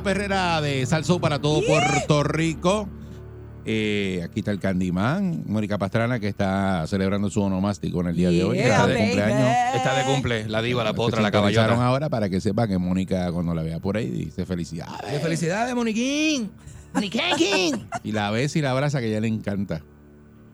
La perrera de Salso para todo Puerto Rico. Eh, aquí está el Candyman, Mónica Pastrana, que está celebrando su onomástico en el día de hoy. Yeah, Está de baby. cumpleaños. Está de cumple, la diva, la potra, la caballota. ahora para que sepa que Mónica, cuando la vea por ahí, dice felicidades. Felicidades, Moniquín. Moniquín. Y la ves y la abraza, que a ella le encanta.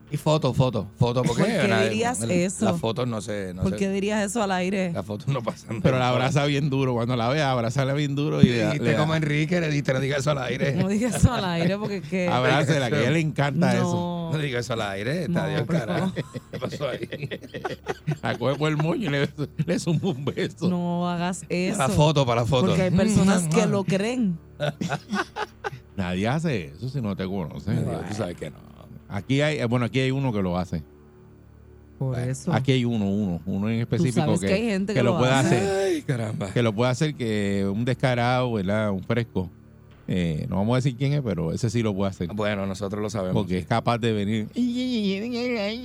Y foto, foto, foto. ¿Por qué, ¿Por qué dirías el- eso? Las fotos no se. No ¿Por se- qué dirías eso al aire? Las fotos no pasan. Pero la abraza bien duro. Cuando la vea, abrazala bien duro y le, dijiste le como Enrique, le dijiste, no digas eso al aire. No digas eso al aire porque que... abrázela, que a ella le encanta eso. no. No digas eso al aire. Está No, Dios, por carajo. ¿Qué pasó ahí? La coge por el moño y le, le zumba un beso. No hagas eso. Para la foto, para la foto. Porque hay personas que lo creen. Nadie hace eso si no te conoce. mm. Tú sabes que no. Aquí hay, eh, bueno, aquí hay uno que lo hace. Por eso. Aquí hay uno, uno, uno en específico que, que hay gente que lo, lo puede hace. hacer, Ay, caramba. que lo puede hacer que un descarado, ¿verdad? Un fresco. Eh, no vamos a decir quién es, pero ese sí lo puede hacer. Bueno, nosotros lo sabemos. Porque es capaz de venir.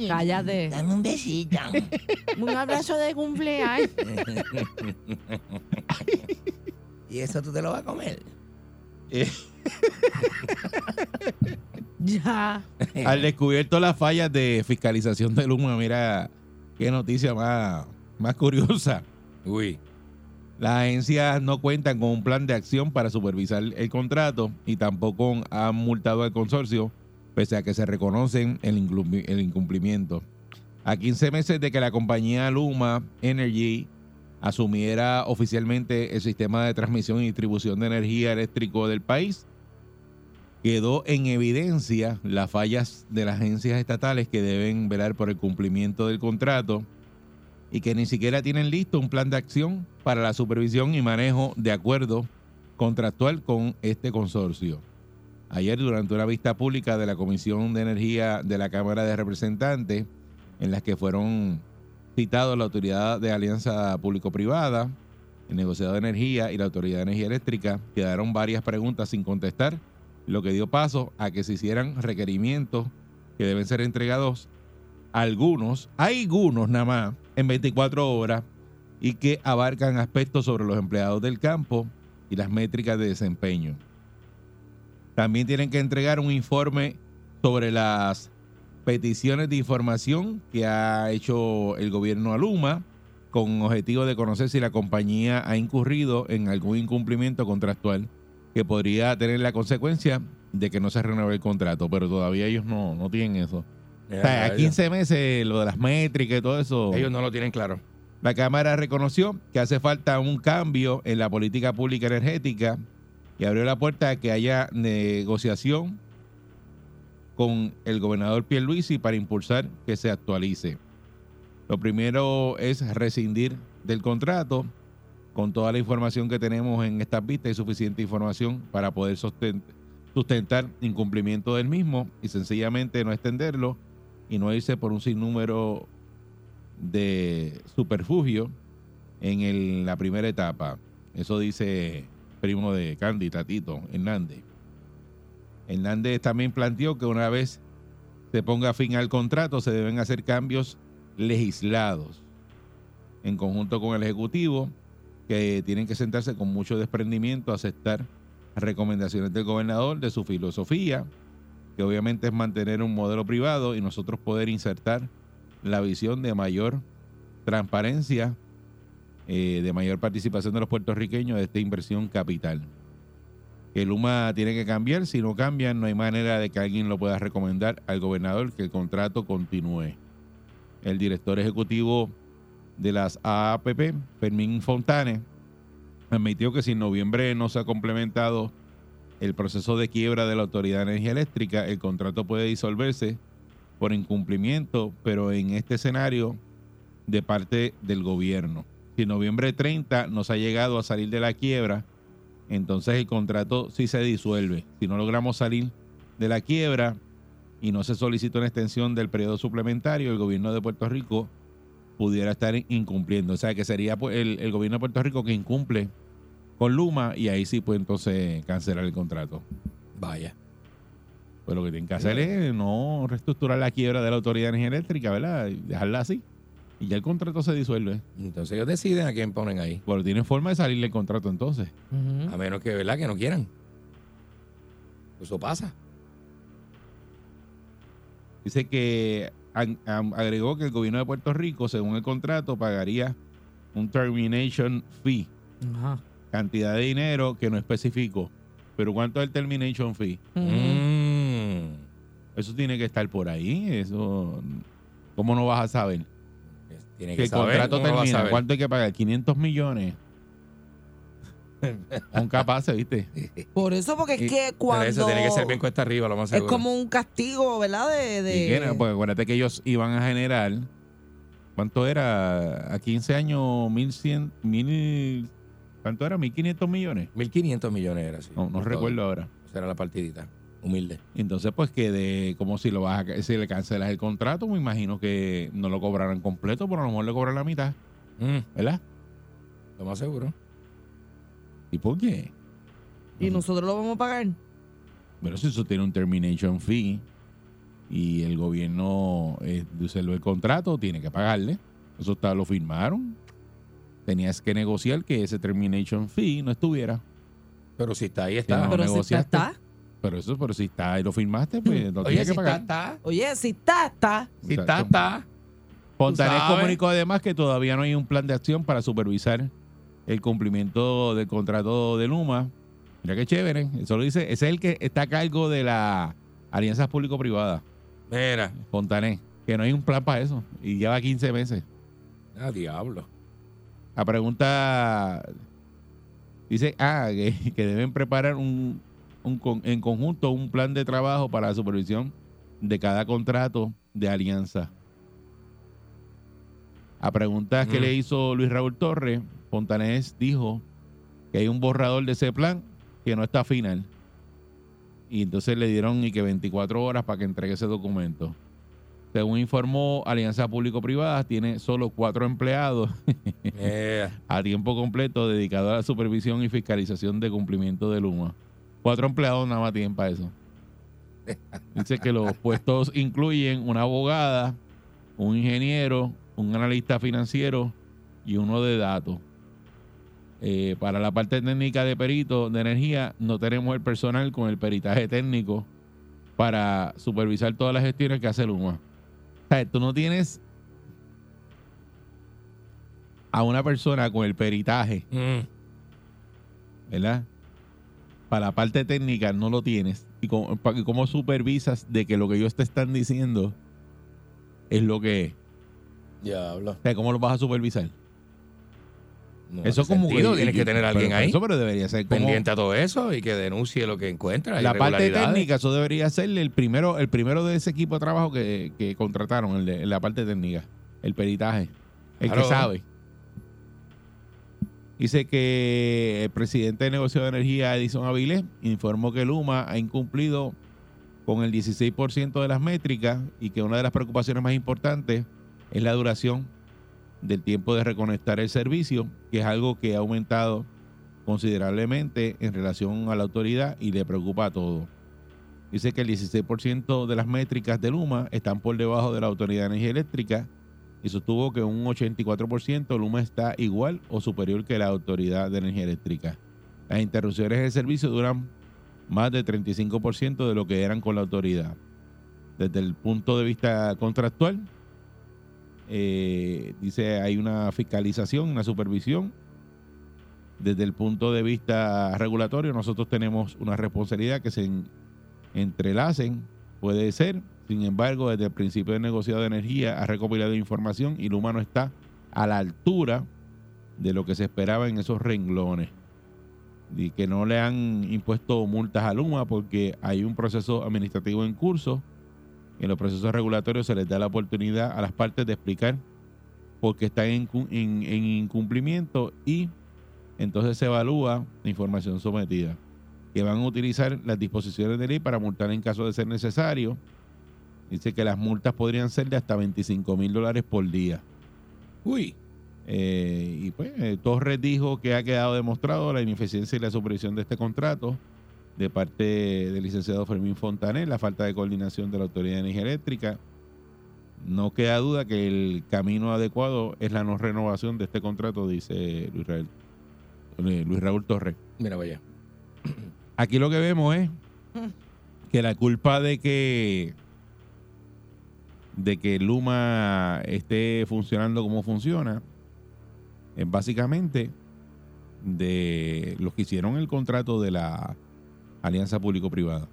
Cállate. Dame un besito. Un abrazo de cumpleaños. ¿Y eso tú te lo vas a comer? Ya. Al descubierto las fallas de fiscalización de Luma, mira qué noticia más, más curiosa. Uy. Las agencias no cuentan con un plan de acción para supervisar el contrato y tampoco han multado al consorcio, pese a que se reconocen el, el incumplimiento. A 15 meses de que la compañía Luma Energy asumiera oficialmente el sistema de transmisión y distribución de energía eléctrico del país, quedó en evidencia las fallas de las agencias estatales que deben velar por el cumplimiento del contrato y que ni siquiera tienen listo un plan de acción para la supervisión y manejo de acuerdo contractual con este consorcio. Ayer, durante una vista pública de la Comisión de Energía de la Cámara de Representantes, en las que fueron citados la Autoridad de Alianza Público-Privada, el negociador de energía y la Autoridad de Energía Eléctrica, quedaron varias preguntas sin contestar, lo que dio paso a que se hicieran requerimientos que deben ser entregados algunos, algunos nada más, en 24 horas y que abarcan aspectos sobre los empleados del campo y las métricas de desempeño. También tienen que entregar un informe sobre las peticiones de información que ha hecho el gobierno a Luma con objetivo de conocer si la compañía ha incurrido en algún incumplimiento contractual que podría tener la consecuencia de que no se renueve el contrato, pero todavía ellos no, no tienen eso. O sea, a 15 meses lo de las métricas y todo eso. Ellos no lo tienen claro. La Cámara reconoció que hace falta un cambio en la política pública energética y abrió la puerta a que haya negociación con el gobernador Pierluisi para impulsar que se actualice. Lo primero es rescindir del contrato. Con toda la información que tenemos en estas vistas hay suficiente información para poder sustentar incumplimiento del mismo y sencillamente no extenderlo y no irse por un sinnúmero de superfugio en la primera etapa. Eso dice primo de Candy, Tatito Hernández. Hernández también planteó que una vez se ponga fin al contrato se deben hacer cambios legislados en conjunto con el Ejecutivo que tienen que sentarse con mucho desprendimiento a aceptar recomendaciones del gobernador de su filosofía, que obviamente es mantener un modelo privado y nosotros poder insertar la visión de mayor transparencia, eh, de mayor participación de los puertorriqueños de esta inversión capital. Que Luma tiene que cambiar, si no cambian no hay manera de que alguien lo pueda recomendar al gobernador que el contrato continúe. El director ejecutivo de las AAPP, Fermín Fontane, admitió que si en noviembre no se ha complementado el proceso de quiebra de la Autoridad de Energía Eléctrica, el contrato puede disolverse por incumplimiento, pero en este escenario de parte del gobierno. Si en noviembre 30 no se ha llegado a salir de la quiebra, entonces el contrato sí se disuelve. Si no logramos salir de la quiebra y no se solicita una extensión del periodo suplementario, el gobierno de Puerto Rico pudiera estar incumpliendo. O sea, que sería pues, el, el gobierno de Puerto Rico que incumple con Luma y ahí sí puede entonces cancelar el contrato. Vaya. Pues lo que tienen que hacer es no reestructurar la quiebra de la Autoridad de Energía Eléctrica, ¿verdad? Dejarla así. Y ya el contrato se disuelve. Entonces ellos deciden a quién ponen ahí. Pero tienen forma de salirle el contrato entonces. A menos que, ¿verdad? Que no quieran. Eso pasa. Dice que ag- agregó que el gobierno de Puerto Rico, según el contrato, pagaría un termination fee, Ajá. cantidad de dinero que no especificó. Pero ¿cuánto es el termination fee? Mm. Eso tiene que estar por ahí. Eso, ¿cómo no vas a saber? Tiene Que que el saber. contrato ¿cómo lo vas a termina. ¿Cuánto hay que pagar? 500 millones. Son capaces, ¿viste? Por eso, porque es que Pero cuando. eso tiene que ser bien cuesta arriba, lo más es seguro. como un castigo, ¿verdad? De. de- ¿Y qué era? Porque acuérdate que ellos iban a generar, ¿cuánto era? A 15 años, 1100, mil, ¿cuánto era? 1.500 millones. 1.500 millones era así. No, no recuerdo ahora. Esa era la partidita. Humilde. Entonces, pues que de, como si lo vas a, si le cancelas el contrato, me imagino que no lo cobrarán completo, pero a lo mejor le cobran la mitad, Mm, ¿verdad? lo más seguro. ¿Y por qué? Y nosotros lo vamos a pagar. Pero si eso tiene un termination fee y el gobierno eh, el contrato, tiene que pagarle. Eso está, lo firmaron. Tenías que negociar que ese termination fee no estuviera. Pero si está ahí, no, está. Pero si está, está. Pero eso, pero si está y lo firmaste, pues lo Oye, tienes si que está, pagar. está. Oye, si está, está. Si está, Exacto. está. Fontanet sabes. comunicó además que todavía no hay un plan de acción para supervisar el cumplimiento del contrato de Luma. Mira qué chévere. Eso lo dice. Ese es el que está a cargo de la alianzas público-privadas. Mira. Fontanet. Que no hay un plan para eso. Y lleva 15 meses. Ah, diablo. La pregunta dice, ah, que, que deben preparar un, un con- en conjunto un plan de trabajo para la supervisión de cada contrato de alianza. A preguntas que Mm. le hizo Luis Raúl Torres, Fontanés dijo que hay un borrador de ese plan que no está final. Y entonces le dieron y que 24 horas para que entregue ese documento. Según informó Alianza Público-Privada, tiene solo cuatro empleados a tiempo completo dedicado a la supervisión y fiscalización de cumplimiento de Luma. Cuatro empleados nada más tienen para eso. Dice que los puestos incluyen una abogada, un ingeniero, un analista financiero y uno de datos. Eh, para la parte técnica de perito de energía, no tenemos el personal con el peritaje técnico para supervisar todas las gestiones que hace Luma. O sea, tú no tienes a una persona con el peritaje, Mm. ¿verdad? Para la parte técnica no lo tienes. ¿Y cómo, y cómo supervisas de que lo que ellos te están diciendo es lo que es? Diablo. O sea, ¿cómo lo vas a supervisar? No eso como sentido, y- Tienes que tener a alguien pero ahí Eso pero debería ser como pendiente a todo eso y que denuncie lo que encuentra. la parte técnica, eso debería ser el primero, el primero de ese equipo de trabajo que, que contrataron, el de la parte técnica, el peritaje, el Claro. que sabe. Dice que el presidente de negocio de energía, Edison Avilés, informó que Luma ha incumplido con el 16% de las métricas y que una de las preocupaciones más importantes es la duración del tiempo de reconectar el servicio, que es algo que ha aumentado considerablemente en relación a la autoridad y le preocupa a todos. Dice que el 16% de las métricas de Luma están por debajo de la Autoridad de Energía Eléctrica y sostuvo que un 84% Luma está igual o superior que la Autoridad de Energía Eléctrica. Las interrupciones del servicio duran más de 35% de lo que eran con la autoridad. Desde el punto de vista contractual, eh, dice hay una fiscalización, una supervisión. Desde el punto de vista regulatorio, nosotros tenemos una responsabilidad que se en- entrelacen, puede ser. Sin embargo, desde el principio del negociado de energía ha recopilado información y Luma no está a la altura de lo que se esperaba en esos renglones. Y que no le han impuesto multas a Luma porque hay un proceso administrativo en curso. En los procesos regulatorios se les da la oportunidad a las partes de explicar por qué están en- en incumplimiento y entonces se evalúa la información sometida. Que van a utilizar las disposiciones de ley para multar en caso de ser necesario. Dice que las multas podrían ser de hasta 25 mil dólares por día. Uy, Eh, y pues eh, Torres dijo que ha quedado demostrado la ineficiencia y la supervisión de este contrato de parte del licenciado Fermín Fontaner, la falta de coordinación de la Autoridad de Energía Eléctrica. No queda duda que el camino adecuado es la no renovación de este contrato, dice Luis Raúl, eh, Luis Raúl Torres. mira, vaya. Aquí lo que vemos es que la culpa de que de que Luma esté funcionando como funciona es básicamente de los que hicieron el contrato de la alianza público-privada.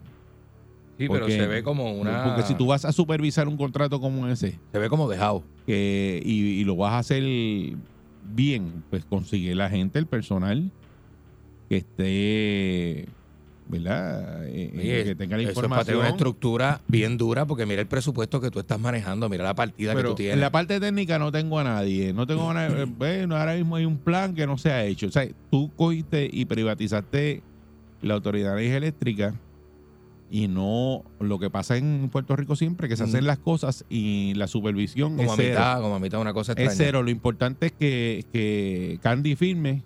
Sí, pero se ve como una. Porque si tú vas a supervisar un contrato como ese Se ve como dejado. que, y, y lo vas a hacer bien, pues consigue la gente, el personal que esté, ¿verdad? Eh, eh, Oye, que tenga la Eso es para tener información. una estructura bien dura, porque mira el presupuesto que tú estás manejando, mira la partida que tú tienes. en la parte técnica no tengo a nadie. No tengo a nadie. Bueno, ahora mismo hay un plan que no se ha hecho. O sea, tú cogiste y privatizaste la Autoridad de Energía Eléctrica y no lo que pasa en Puerto Rico siempre, que se hacen las cosas y la supervisión como es a cero. mitad, como a mitad, una cosa extraña. Es cero. Lo importante es que, que Candy firme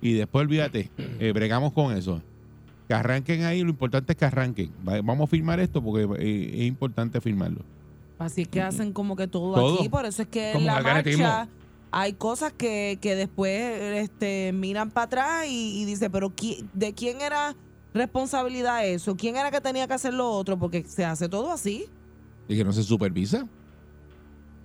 y después olvídate, eh, bregamos con eso. Que arranquen ahí, lo importante es que arranquen. Va- Vamos a firmar esto porque eh, es importante firmarlo. Así que hacen como que todo, Todo. aquí, por eso es que en la marcha hay cosas que, que después este, miran para atrás y, y dice, pero ¿de quién era responsabilidad eso? ¿Quién era que tenía que hacer lo otro? Porque se hace todo así. Y que no se supervisa.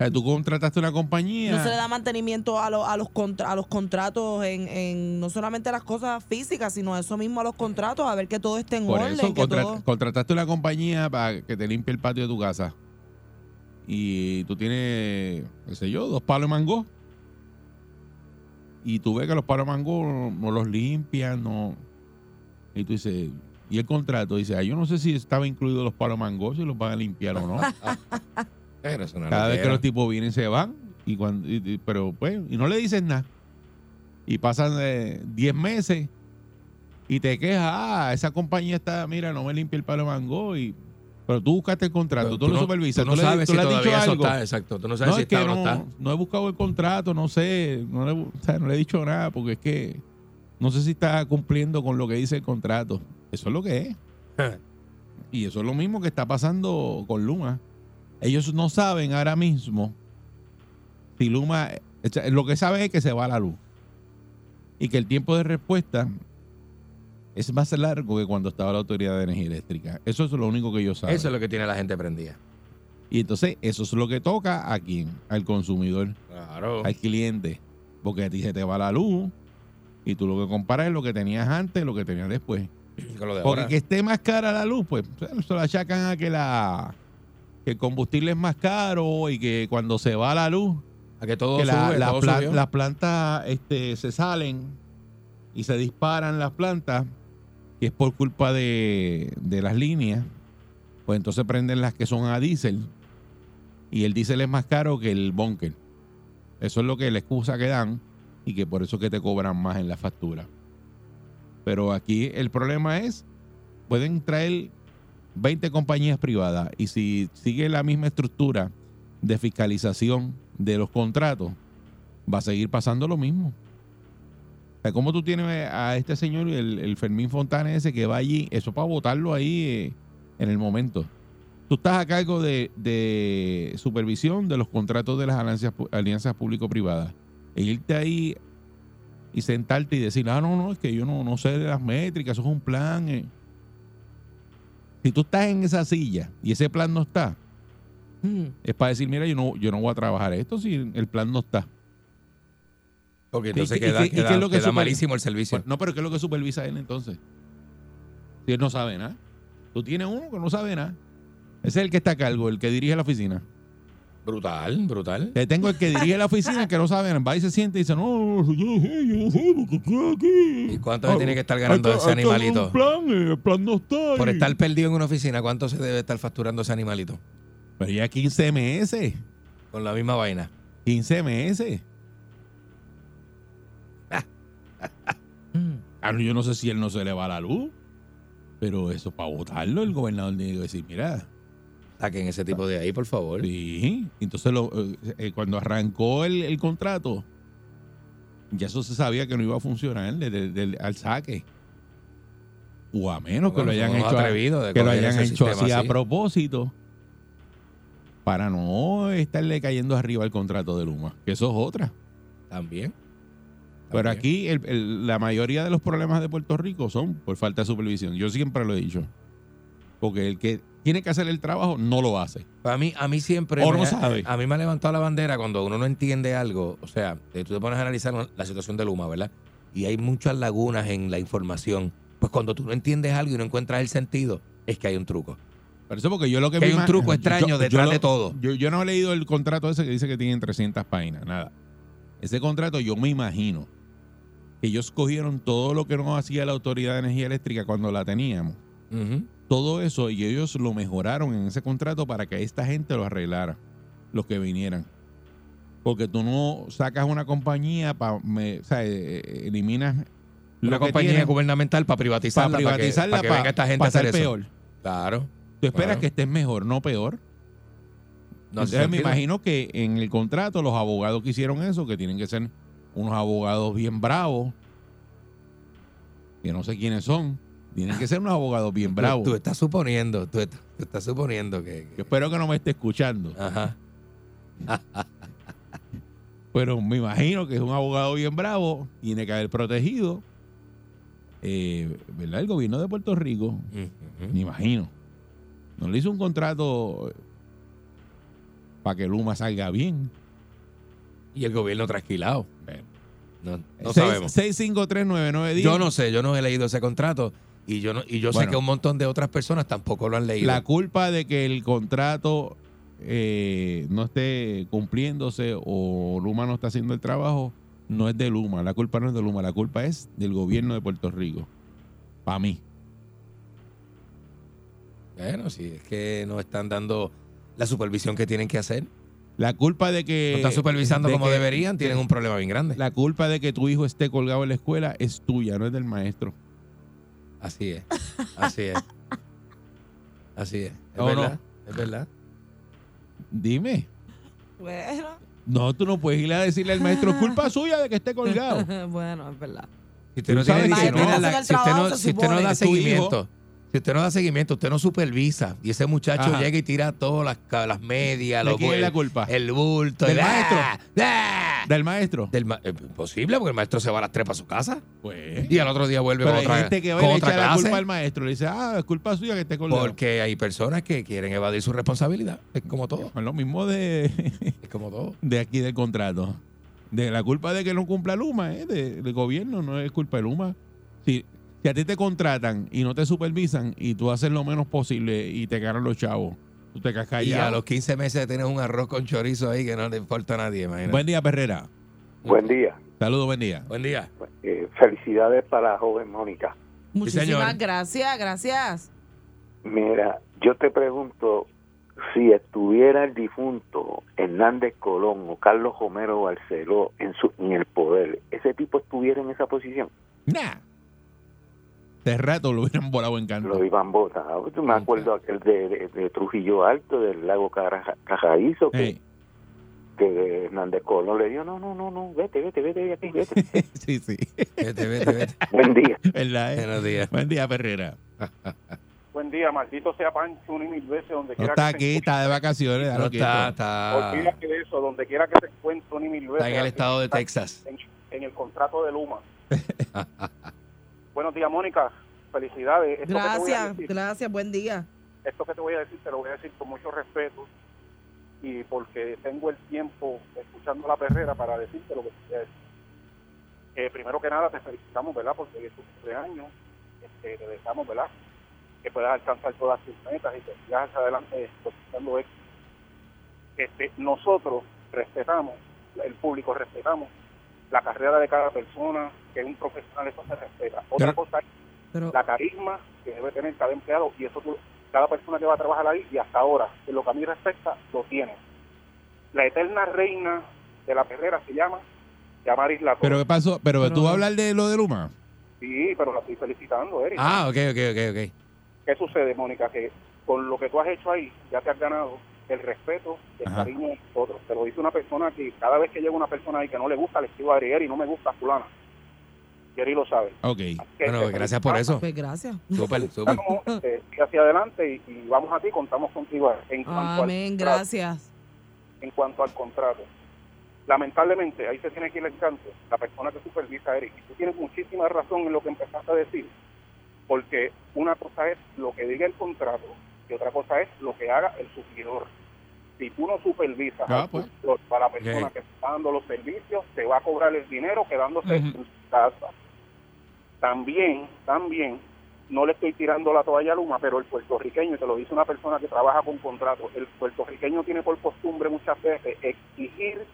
Sea, tú contrataste una compañía. No se le da mantenimiento a, lo- a, los, contra- a los contratos en, en no solamente las cosas físicas, sino eso mismo a los contratos, a ver que todo esté en Por orden. eso que contra- todo- contrataste una compañía para que te limpie el patio de tu casa. Y tú tienes, qué sé yo, dos palos de mango. Y tú ves que los palos de mango no, no los limpian, no. Y tú dices, y el contrato dice, ah, yo no sé si estaba incluido los palos de mango, si los van a limpiar o no. Pero una Cada vez que los tipos vienen se van. Y cuando, y- y- pero pues, y no le dicen nada. Y pasan eh, 10 meses y te quejas, ah, esa compañía está, mira, no me limpia el palo de mango. Y, pero tú buscaste el contrato, tú, lo supervisas, Tú no tú, le, sabes tú si le has dicho algo. está, exacto. Tú no sabes No, si es que está o no no, está. no he buscado el contrato, no sé, no le, o sea, no le he dicho nada porque es que no sé si está cumpliendo con lo que dice el contrato. Eso es lo que es. Y eso es lo mismo que está pasando con Luma. Ellos no saben ahora mismo si Luma, lo que saben es que se va la luz y que el tiempo de respuesta es más largo que cuando estaba la Autoridad de Energía Eléctrica. Eso es lo único que ellos saben. Eso es lo que tiene la gente prendida. Y entonces eso es lo que toca a quién, al consumidor Claro. al cliente. Porque a ti se te va la luz y tú lo que comparas es lo que tenías antes, lo que tenías después. Con lo de Porque ahora. que esté más cara la luz, pues se lo achacan a que la que el combustible es más caro y que cuando se va la luz, A que todo que la- sube, la todo plan- subió. las plantas este, se salen y se disparan las plantas, que es por culpa de, de las líneas, pues entonces prenden las que son a diésel y el diésel es más caro que el bunker. Eso es lo que la excusa que dan y que por eso que te cobran más en la factura. Pero aquí el problema es, pueden traer 20 compañías privadas y si sigue la misma estructura de fiscalización de los contratos, va a seguir pasando lo mismo. ¿Cómo tú tienes a este señor, el, Fermín Fontana ese, que va allí, eso para votarlo ahí eh, en el momento? Tú estás a cargo de, de supervisión de los contratos de las alianzas, alianzas público-privadas. E irte ahí y sentarte y decir, ah, no, no, es que yo no, no sé de las métricas, eso es un plan. eh". Si tú estás en esa silla y ese plan no está, Mm. es para decir, mira, yo no, yo no voy a trabajar esto si el plan no está. Porque entonces ¿Y qué- queda, y qué- y qué queda- es lo que queda super- malísimo el servicio. Bueno, no, pero ¿qué es lo que supervisa él entonces? Si él no sabe nada. Tú tienes uno que no sabe nada. Ese es el que está a cargo, el que dirige la oficina. Brutal, brutal. Te tengo el que dirige la oficina que no sabe, va y se siente y dice, no, yo, yo, sé, porque estoy aquí. ¿Y cuánto se tiene que estar ganando Hay que- ese hay que hacer animalito? un plan, eh, el plan no está. Por ahí. estar perdido en una oficina, ¿cuánto se debe estar facturando ese animalito? Pero ya 15 meses. Con la misma vaina. 15 meses. Ah, no, yo no sé si él no se le va la luz, pero eso para votarlo, el gobernador tiene que decir, mira, Saquen ese tipo de ahí, por favor. sí. Entonces, lo, eh, eh, cuando arrancó el, el contrato, ya eso se sabía que no iba a funcionar al saque. O a menos que lo hayan hecho, a- atrevidos de que lo coger hayan ese hecho sistema así a propósito para no estarle cayendo arriba el contrato de Luma, que eso es otra. También. Pero También. aquí el- el- la mayoría de los problemas de Puerto Rico son por falta de supervisión. Yo siempre lo he dicho. Porque el que tiene que hacer el trabajo no lo hace. A mí, a mí siempre. O no sabe. A mí me ha levantado la bandera cuando uno no entiende algo. O sea, eh, tú te pones a analizar la situación de Luma, ¿verdad? Y hay muchas lagunas en la información. Pues cuando tú no entiendes algo y no encuentras el sentido, es que hay un truco. Por eso porque yo lo que, Que hay un truco extraño detrás lo- de todo. Yo, yo no he leído el contrato ese que dice que tiene 300 páginas, nada. Ese contrato yo me imagino que ellos cogieron todo lo que nos hacía la Autoridad de Energía Eléctrica cuando la teníamos. Ujú. Todo eso y ellos lo mejoraron en ese contrato para que esta gente lo arreglara, los que vinieran. Porque tú no sacas una compañía para, o sea, eh, eh, eliminas que compañía tienen gubernamental para privatizarla. para privatizarla para que, para, venga esta gente a hacer eso. peor. Claro. Tú esperas Claro. que estés mejor, no peor. No Entonces me imagino que en el contrato los abogados que hicieron eso, que tienen que ser unos abogados bien bravos, que no sé quiénes son, tienen que ser unos abogados bien bravos. Tú, estás suponiendo, tú, estás- tú estás suponiendo que. que- Yo espero que no me esté escuchando. Ajá. Pero me imagino que es un abogado bien bravo, tiene que haber protegido, eh, ¿verdad? El gobierno de Puerto Rico, me imagino. No le hizo un contrato para que Luma salga bien. Y el gobierno trasquilado. Bueno. No, no Seis- sabemos. 6539910. Yo no sé, yo no he leído ese contrato y yo no, y yo sé que un montón de otras personas tampoco lo han leído. La culpa de que el contrato eh, no esté cumpliéndose o Luma no está haciendo el trabajo no es de Luma. La culpa no es de Luma. La culpa es del gobierno de Puerto Rico. Para mí. Bueno, si es que no están dando la supervisión que tienen que hacer. La culpa de que. No están supervisando de como que- deberían, tienen un problema bien grande. La culpa de que tu hijo esté colgado en la escuela es tuya, no es del maestro. Así es. Así es. Así es. Es ¿O no? verdad. Es verdad. Dime. Bueno, No, tú no puedes ir a decirle al maestro, es culpa suya de que esté colgado. bueno, es verdad. Si usted no tiene si no, si usted no da seguimiento, si usted no da seguimiento, usted no supervisa y ese muchacho Ajá. llega y tira todas las, las medias, ¿De los quién es la culpa? el bulto, ¿Del y- maestro? ¡Ah! ¡Ah! Del maestro. Del ma- eh, posible porque el maestro se va a las tres para su casa Pues. y al otro día vuelve Pero con hay otra, gente que va y con le echa la culpa al maestro. Le dice, ah, es culpa suya que esté colgado. Porque hay personas que quieren evadir su responsabilidad. Es como todo. Es lo mismo de, Es como todo. de aquí del contrato. De la culpa de que no cumpla Luma, ¿eh? de- del gobierno, no es culpa de Luma. Si, si a ti te contratan y no te supervisan y tú haces lo menos posible y te ganan los chavos, tú te quedas Y a callado. los 15 meses tienes un arroz con chorizo ahí que no le importa a nadie, imagínate. Buen día, Perrera. Buen día. Saludos, buen día. Buen día. Eh, felicidades para la joven Mónica. Muchísimas gracias, gracias. Mira, yo te pregunto si estuviera el difunto Hernández Colón o Carlos Romero Barceló en, su, en el poder, ¿ese tipo estuviera en esa posición? Nah. De rato lo hubieran volado en canto. Lo iban votado. Yo me acuerdo aquel de, de- de Trujillo Alto, del lago Cajarizo, que, Ey, que Hernández Colón le dijo, no, no, no, no, vete, vete, vete aquí, vete. sí, sí. Vete, vete, vete. Buen día. ¿Verdad, eh? Buenos días. Buen día, Perrera. Buen día, maldito sea Pancho un y mil veces donde No quiera está que se aquí, está de vacaciones. No déjalo está, está, Olvídate de eso, donde quiera que se encuentre un y mil veces. está en el estado de Texas. En, en el contrato de Luma. Buenos días, Mónica. Felicidades. Esto Gracias, decir, gracias, buen día. esto que te voy a decir, te lo voy a decir con mucho respeto y porque tengo el tiempo escuchando la perrera para decirte lo que te voy a decir. Eh, primero que nada, te felicitamos, ¿verdad? Porque es tu cumpleaños. Este, te deseamos, ¿verdad? Que puedas alcanzar todas tus metas y que sigas hacia adelante cosechando éxito. este, nosotros respetamos, el público respetamos la carrera de cada persona, que es un profesional, eso se respeta. Otra Pero- cosa es Pero, la carisma que debe tener cada empleado y eso tú- cada persona que va a trabajar ahí y hasta ahora, en lo que a mí respecta, lo tiene. La eterna reina de la perrera se llama Yamaris La Pero ¿qué pasó? Pero, Pero- tú vas a hablar de lo de Luma. Sí, pero la estoy felicitando, Eric. Ah, ok, ok, ok, ok. ¿Qué sucede, Mónica? Que con lo que tú has hecho ahí, ya te has ganado el respeto, el Ajá. cariño de nosotros. Te lo dice una persona que cada vez que llega una persona ahí que no le gusta, le escribo a Ari, y no me gusta a fulana. Y Ari lo sabe. Ok. Que Bueno, pues, gracias por eso. pues gracias. Súper, súper. eh, hacia adelante y, y vamos a ti, contamos contigo en cuanto, al Amén, contrato, gracias. en cuanto al contrato. Lamentablemente, ahí se tiene que ir el canto, la persona que supervisa, Eric. Y tú tienes muchísima razón en lo que empezaste a decir, porque una cosa es lo que diga el contrato y otra cosa es lo que haga el suplidor. Si tú no supervisas Ah, al pues. a la persona Ok. que está dando los servicios, te va a cobrar el dinero quedándose en su casa. También, también, no le estoy tirando la toalla a Luma, pero el puertorriqueño, y te lo dice una persona que trabaja con contratos, el puertorriqueño tiene por costumbre muchas veces exigir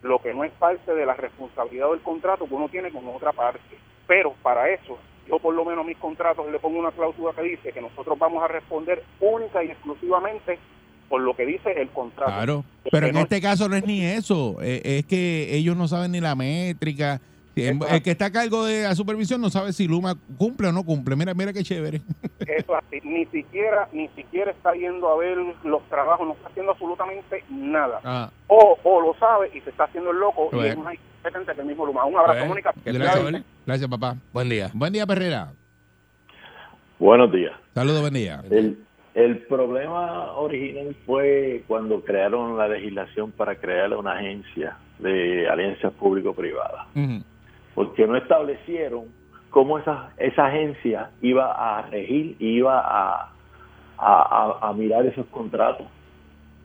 lo que no es parte de la responsabilidad del contrato que uno tiene con otra parte. Pero para eso, yo por lo menos mis contratos le pongo una cláusula que dice que nosotros vamos a responder única y exclusivamente por lo que dice el contrato. Claro. Pero en no- este caso no es ni eso. eh, Es que ellos no saben ni la métrica. El el que está a cargo de la supervisión no sabe si Luma cumple o no cumple. Mira, mira qué chévere. Eso así, ni siquiera, ni siquiera está yendo a ver los trabajos, no está haciendo absolutamente nada. Ah, O, o lo sabe y se está haciendo el loco y es más incompetente que el mismo Luma. Un abrazo, Bueno. Mónica. ¿Qué gracias, papá. Buen día. Buen día, Perrera. Buenos días. Saludos, buen día. El, el problema original fue cuando crearon la legislación para crear una agencia de alianzas público-privadas, Ujú. Porque no establecieron cómo esa, esa agencia iba a regir, iba a, mirar esos contratos.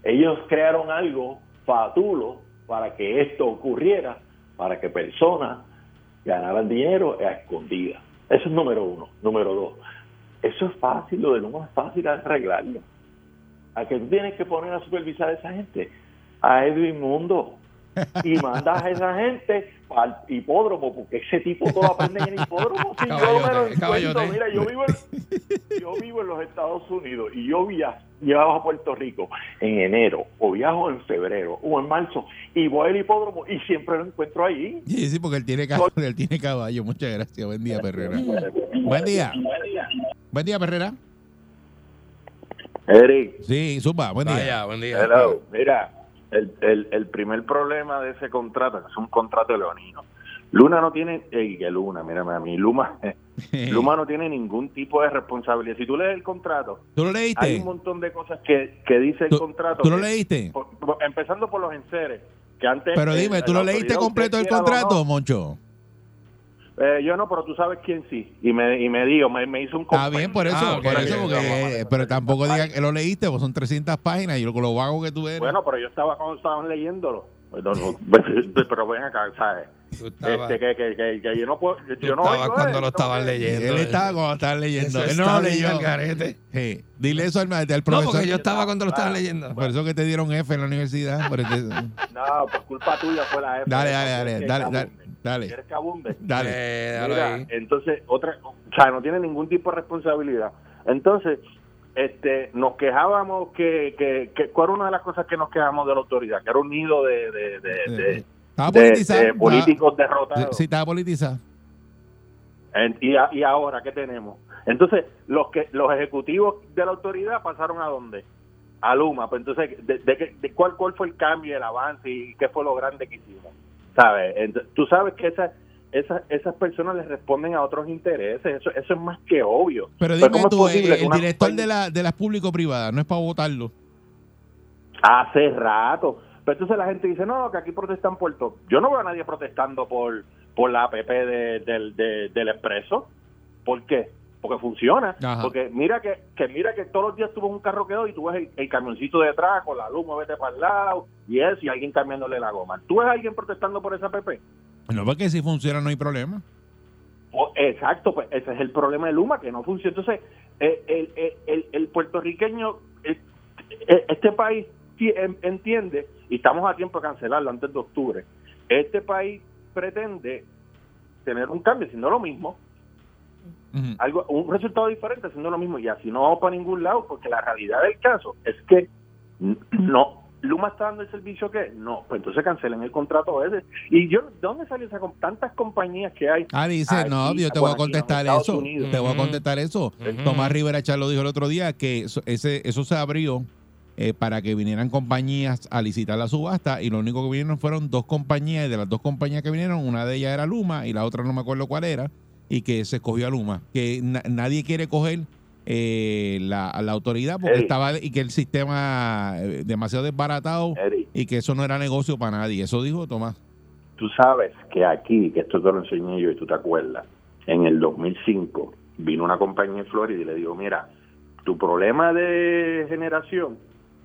Ellos crearon algo fatulo para que esto ocurriera, para que personas ganaran dinero a escondidas. Eso es número uno. Número dos, eso es fácil, lo de Luma es fácil arreglarlo. A que tú tienes que poner a supervisar a esa gente, a Edwin Mundo, y mandas a esa gente al hipódromo, porque ese tipo todo aprende en el hipódromo. Si yo me lo encuentro, mira, yo vivo, en, yo vivo en los Estados Unidos y yo via- viajo a Puerto Rico en enero, o viajo en febrero, o en marzo, y voy al hipódromo y siempre lo encuentro ahí. Sí, sí, porque él tiene caballo. Él tiene caballo. Muchas gracias. Buen día, Perrera. Buen día. Buen día, Perrera. Eric, Sí, Zumba, buen día. Vaya, buen día. Hello. Mira, el, el, el primer problema de ese contrato, que es un contrato leonino, Luna no tiene, ey, que Luna, mírame a mí, Luma, Luma no tiene ningún tipo de responsabilidad. Si tú lees el contrato, ¿Tú lo hay leíste? un montón de cosas que, que dice el ¿Tú, contrato. tú lo que- leíste? por- por- empezando por los enseres, que antes... Pero dime, ¿tú lo leíste completo el contrato, no, Moncho? Eh, yo no, pero tú sabes quién sí. Y me, y me dijo, me, me hizo un Está bien, por eso, Ah, ok, por eso, porque, eh, pero tampoco 300 digan que lo leíste, pues son 300 páginas y lo, lo vago que tú eres. Bueno, pero yo estaba cuando estaban leyéndolo. Pues, no, no, pero ven acá, ¿sabes? Este, que, que, que, que yo no puedo... tú Yo no estabas oigo cuando lo estaban leyendo. él estaba cuando estaba leyendo. Eso Él no lo leyó. al garete. Sí, Dile eso al, al No, profesor. porque yo estaba cuando lo estaban leyendo. Por eso que te dieron F en la universidad. por eso- No, por culpa tuya fue la F. Dale, dale, dale, dale, dale. Dale. Eres que abunde. Dale. Eh, Mira, ahí. entonces, otra, o sea, no tiene ningún tipo de responsabilidad. Entonces, este, nos quejábamos que, que, que, ¿cuál era una de las cosas que nos quejamos de la autoridad? Que era un nido de, de, de, de- Estaba de- politizado. de políticos estaba- derrotados. Sí, estaba politizado. En- y, a- y ahora, ¿qué tenemos? Entonces, los que los ejecutivos de la autoridad pasaron a dónde? A Luma. Pues entonces, ¿de, de qué- de cuál, ¿cuál fue el cambio, el avance y qué fue lo grande que hicimos? ¿Sabes? Ent- tú sabes que esas esas esas personas les responden a otros intereses. Eso eso es más que obvio. Pero Pues, dime ¿cómo es tú, posible eh, que el una director de, la, de las público-privadas, no es para votarlo. Hace rato. Pero entonces la gente dice, no, que aquí protestan por todo. Yo no veo a nadie protestando por, por la APP de- del, de- del Expreso. ¿Por qué? Porque funciona. Ajá. Porque mira que, que mira que todos los días tú ves un carro que hoy y tú ves el, el camioncito detrás con la luz, muévete para el lado y eso, y alguien cambiándole la goma. ¿Tú ves a alguien protestando por esa APP? No, porque si funciona no hay problema. O- exacto, pues ese es el problema de Luma, que no funciona. Entonces, eh, el, el, el- el puertorriqueño, eh, eh, este país enti- en- entiende, y estamos a tiempo de cancelarlo antes de octubre, este país pretende tener un cambio, siendo lo mismo, Algo un resultado diferente haciendo lo mismo y así no vamos para ningún lado porque la realidad del caso es que no Luma está dando el servicio que no pues entonces cancelen el contrato ese y yo ¿de dónde salió esa tantas compañías que hay Ah, dice, aquí, no, yo te voy a contestar eso. Unidos? Te voy a contestar eso. Tomás Rivera Char lo dijo el otro día, que eso, ese, eso se abrió eh, para que vinieran compañías a licitar la subasta y lo único que vinieron fueron dos compañías y de las dos compañías que vinieron, una de ellas era Luma y la otra no me acuerdo cuál era y que se escogió a Luma. Que na- nadie quiere coger eh, la, la autoridad porque estaba y que el sistema eh, demasiado desbaratado Eric, y que eso no era negocio para nadie. Eso dijo Tomás. tú sabes que aquí que esto te lo enseñé yo y tú te acuerdas en el 2005 vino una compañía en Florida y le digo mira tu problema de generación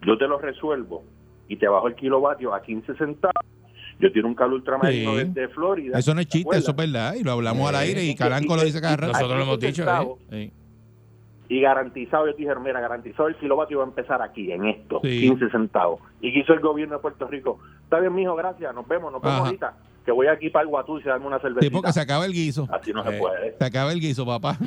yo te lo resuelvo y te bajo el kilovatio a 15 centavos yo tiro un cable ultramarino Sí. desde Florida Eso no es ¿te chiste, eso es verdad. Y lo hablamos al Sí. aire y y lo dice cada rato. Nosotros lo hemos 15 dicho, ¿eh? Sí. y garantizado, yo te dije, mira, garantizado el kilovatio va a empezar aquí, en esto, Sí. 15 centavos. Y quiso el gobierno de Puerto Rico, está bien, mijo, gracias, nos vemos, nos vemos Ajá. ahorita, que voy aquí para el Guatú y darme una Sí, cervecita. porque se acaba el guiso. Así no se Eh. puede. Se acaba el guiso, papá.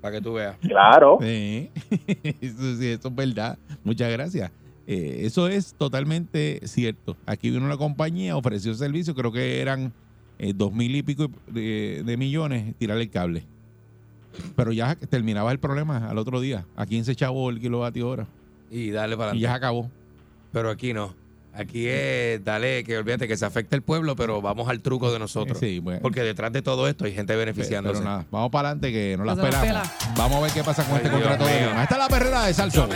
Para que tú veas. Claro. Sí. Eso, sí, eso es verdad. Muchas gracias. Eh, eso es totalmente cierto. Aquí vino una compañía, ofreció servicio, creo que eran eh, dos mil y pico de, de millones, tirarle el cable. Pero ya terminaba el problema al otro día. ¿A quién se echaba el kilovatio hora? Y dale para Y ya se acabó. Pero aquí no. Aquí es, dale, que olvídate que se afecta el pueblo, pero vamos al truco de nosotros. Sí, bueno. Porque detrás de todo esto hay gente beneficiándose. Pero nada, vamos para adelante que no la esperamos. Vamos a ver qué pasa con Ay, este Dios contrato de. Esta es la perrera de Salso.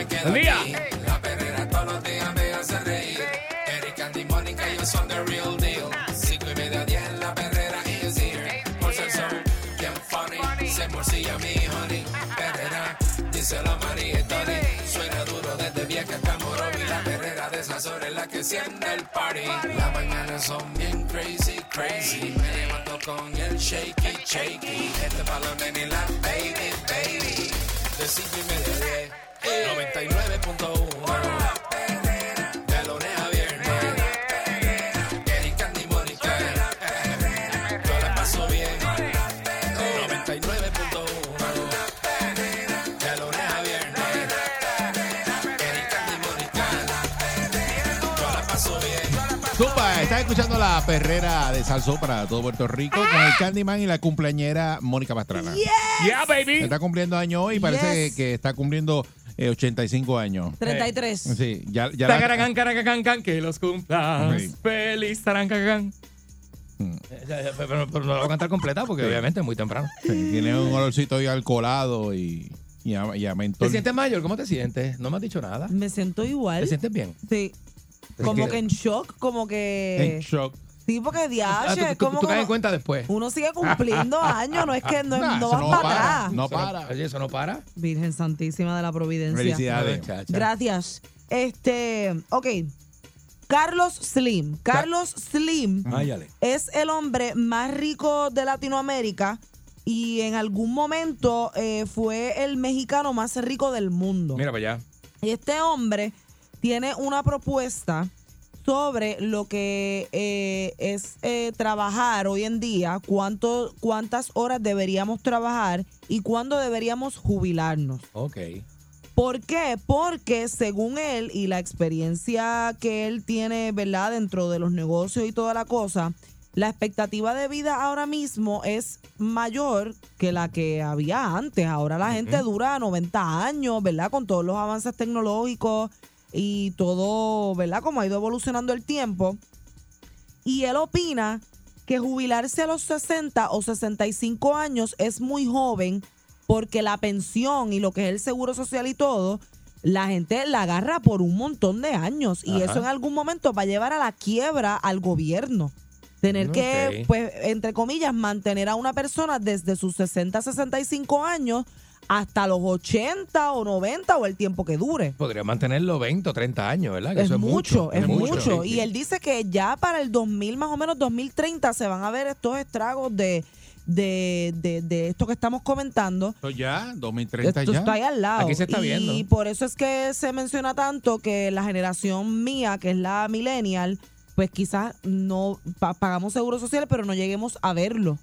Ellos son the real deal. Cinco y media, diez, la perrera is here. Por ser son bien funny, se morcilla mi honey. Perrera, díselo a María Tony. Suena duro desde vieja hasta Morovi. La perrera de esas horas es la que enciende el party. Las mañanas son bien crazy, crazy. Me levanto con el shaky, shaky. Este pa' la nena y la baby, baby. De cinco y media diez. 99.1 escuchando la perrera de Salso para todo Puerto Rico con el Candyman y la cumpleañera Mónica Pastrana. Yeah, baby. Está cumpliendo años hoy y parece Yes. que está cumpliendo eh, 85 años. 33. Sí, ya, ya la- Tacaracán, caracacán, can, que los cumplas. Sí. Feliz tarancacán. Mm. Eh, Pero, pero no la voy a cantar completa porque obviamente es muy temprano. sí, tiene un olorcito ahí alcoholado y, y, a, y a. ¿Te sientes mayor? ¿Cómo te sientes? No me has dicho nada. Me siento igual. ¿Te sientes bien? Sí. Como que- que en shock, como en que. shock. Sí, porque Ah, tú, diache, tú- como tú caes en cuenta después. uno sigue cumpliendo años, no es que no, Nah, no no para para, atrás. no para. Oye, eso no para. Virgen Santísima de la Providencia. Felicidades. Chacha. Gracias. Este, ok. Carlos Slim. Carlos Slim es el hombre más rico de Latinoamérica y en algún momento eh, fue el mexicano más rico del mundo. Mira para allá. Y este hombre tiene una propuesta sobre lo que eh, es eh, trabajar hoy en día, cuánto, cuántas horas deberíamos trabajar y cuándo deberíamos jubilarnos. Ok. ¿Por qué? Porque según él y la experiencia que él tiene, ¿verdad? Dentro de los negocios y toda la cosa, la expectativa de vida ahora mismo es mayor que la que había antes. Ahora la gente dura 90 años, ¿verdad? Con todos los avances tecnológicos y todo, ¿verdad? Como ha ido evolucionando el tiempo. Y él opina que jubilarse a los 60 o 65 años es muy joven porque la pensión y lo que es el seguro social y todo, la gente la agarra por un montón de años y Ajá. eso en algún momento va a llevar a la quiebra al gobierno. Tener que, Ok. pues, entre comillas, mantener a una persona desde sus 60, 65 años hasta los 80 o 90 o el tiempo que dure. Podría mantenerlo 20 o 30 años, ¿verdad? Que Es eso mucho, es mucho. sí, Y él dice que ya para el 2000, más o menos 2030, se van a ver estos estragos de de, de, de esto que estamos comentando. Esto ya, 2030 Esto ya. está ahí al lado. Aquí se está y viendo. por eso es que se menciona tanto que la generación mía, que es la millennial, pues quizás no pa- pagamos seguro social, pero no lleguemos a verlo.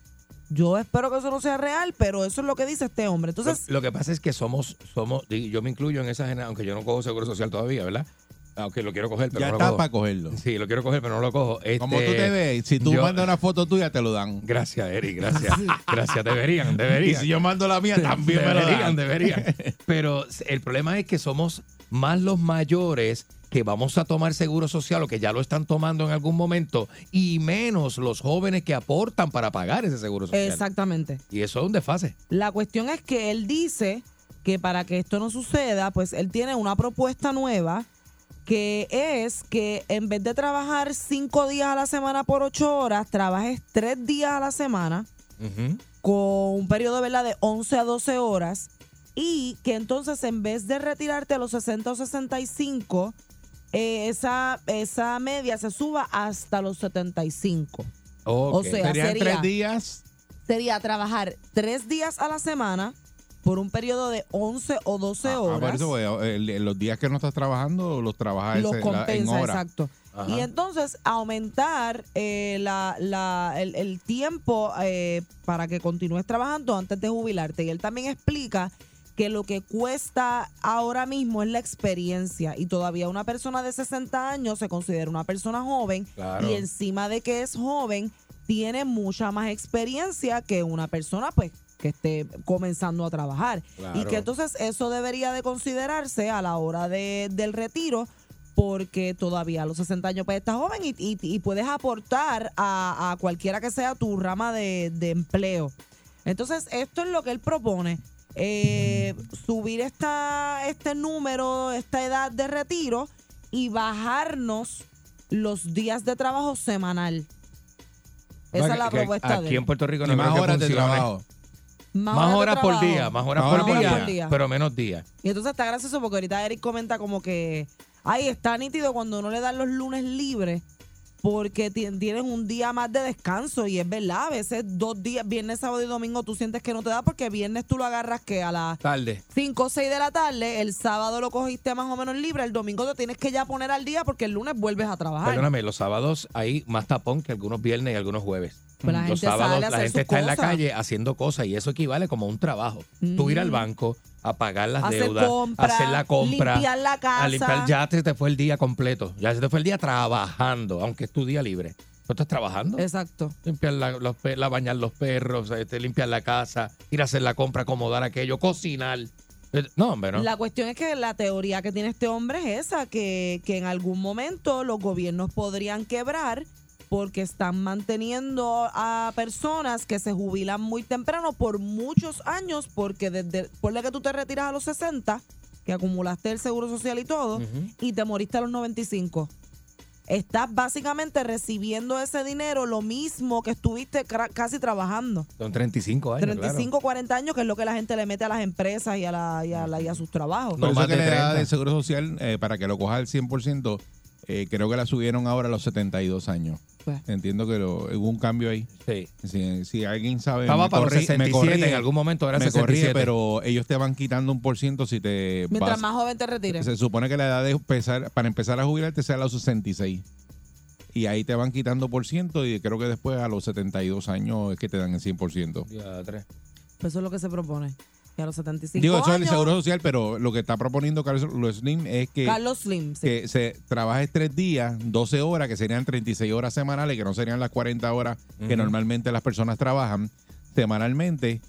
Yo espero que eso no sea real, pero eso es lo que dice este hombre. Entonces, lo, lo que pasa es que somos, somos, y yo me incluyo en esa generación, aunque yo no cojo seguro social todavía, ¿verdad? Aunque lo quiero coger, pero ya no lo está cojo. para cogerlo. Sí, lo quiero coger, pero no lo cojo. Como Este, tú te ves, si tú yo- mandas una foto tuya, te lo dan. Gracias, Eri, gracias. Gracias, deberían, Y deberían. si yo mando la mía, también me lo deberían, dan. deberían. Pero el problema es que somos más los mayores que vamos a tomar seguro social o que ya lo están tomando en algún momento y menos los jóvenes que aportan para pagar ese seguro social. exactamente. Y eso es un desfase. La cuestión es que él dice que para que esto no suceda, pues él tiene una propuesta nueva que es que en vez de trabajar cinco días a la semana por ocho horas, trabajes tres días a la semana con un periodo ¿verdad? de 11 a 12 horas y que entonces en vez de retirarte a los 60 o 65, eh, esa, esa media se suba hasta los 75. Ok. O sea, Serían sería- tres días. Sería trabajar tres días a la semana por un periodo de 11 o 12 Ah, ah, horas. por eso, eh, el- los días que no estás trabajando, los trabajas los ese- la- en compensa, hora. exacto. Ajá. Y entonces aumentar eh, la, la- el, el tiempo eh, para que continúes trabajando antes de jubilarte. Y él también explica que lo que cuesta ahora mismo es la experiencia y todavía una persona de 60 años se considera una persona joven Claro. y encima de que es joven tiene mucha más experiencia que una persona pues que esté comenzando a trabajar y que entonces eso debería de considerarse a la hora de, del retiro porque todavía a los 60 años pues estás joven y, y- y puedes aportar a, a cualquiera que sea tu rama de, de empleo. Entonces, esto es lo que él propone. Eh, subir esta, este número, esta edad de retiro y bajarnos los días de trabajo semanal. Esa No, es la que- propuesta de Aquí él. en Puerto Rico no más creo que horas de trabajo. Más horas de por día, más horas Más por, horas día, por día. pero menos días. Y entonces está gracioso porque ahorita Eric comenta como que, ay, está nítido cuando uno le dan los lunes libres porque ti- tienes un día más de descanso y es verdad, a veces dos días, viernes, sábado y domingo tú sientes que no te da porque viernes tú lo agarras que a las Tarde. 5 o 6 de la tarde, el sábado lo cogiste más o menos libre, el domingo te tienes que ya poner al día porque el lunes vuelves a trabajar. Perdóname, los sábados hay más tapón que algunos viernes y algunos jueves. Pues la los gente sábados sale a la gente está en la calle haciendo cosas y eso equivale como a un trabajo. Tú ir al Mm. banco a pagar las Hacer deudas, compra, hacer la compra, limpiar la casa. a limpiar, ya te, te fue el día completo, ya se te fue el día trabajando, aunque es tu día libre. ¿No estás trabajando? Exacto. Limpiar la, los pe- la- bañar los perros, este, limpiar la casa, ir a hacer la compra, acomodar aquello, cocinar. Eh, No, hombre, no. La cuestión es que la teoría que tiene este hombre es esa, que, que en algún momento los gobiernos podrían quebrar porque están manteniendo a personas que se jubilan muy temprano por muchos años, porque desde, ponle que tú te retiras a los 60, que acumulaste el seguro social y todo, y te moriste a los 95. Estás básicamente recibiendo ese dinero lo mismo que estuviste casi trabajando. Son 35 años. 35, 40 años, que es lo que la gente le mete a las empresas y a, la, y a, la- y a sus trabajos. Por No eso más que de la edad 30. de seguro social, eh, para que lo coja al 100%, eh, creo que la subieron ahora a los 72 años. Pues. Entiendo que lo- hubo un cambio ahí. Sí. Si, si alguien sabe, Estaba me para los me 67, corrige, en algún momento era me 67. corrige, pero ellos te van quitando un por ciento si te Mientras vas- más joven te retires. Se supone que la edad de empezar, para empezar a jubilarte sea a los 66. Y ahí te van quitando por ciento y creo que después a los 72 años es que te dan el 100%. Diatre. Pues eso es lo que se propone. Y a los 75 Digo, eso es el años, seguro social, pero lo que está proponiendo Carlos Slim es que, Carlos Slim. sí. que se trabajes tres días, 12 horas, que serían 36 horas semanales, que no serían las 40 horas que Ujú. normalmente las personas trabajan semanalmente,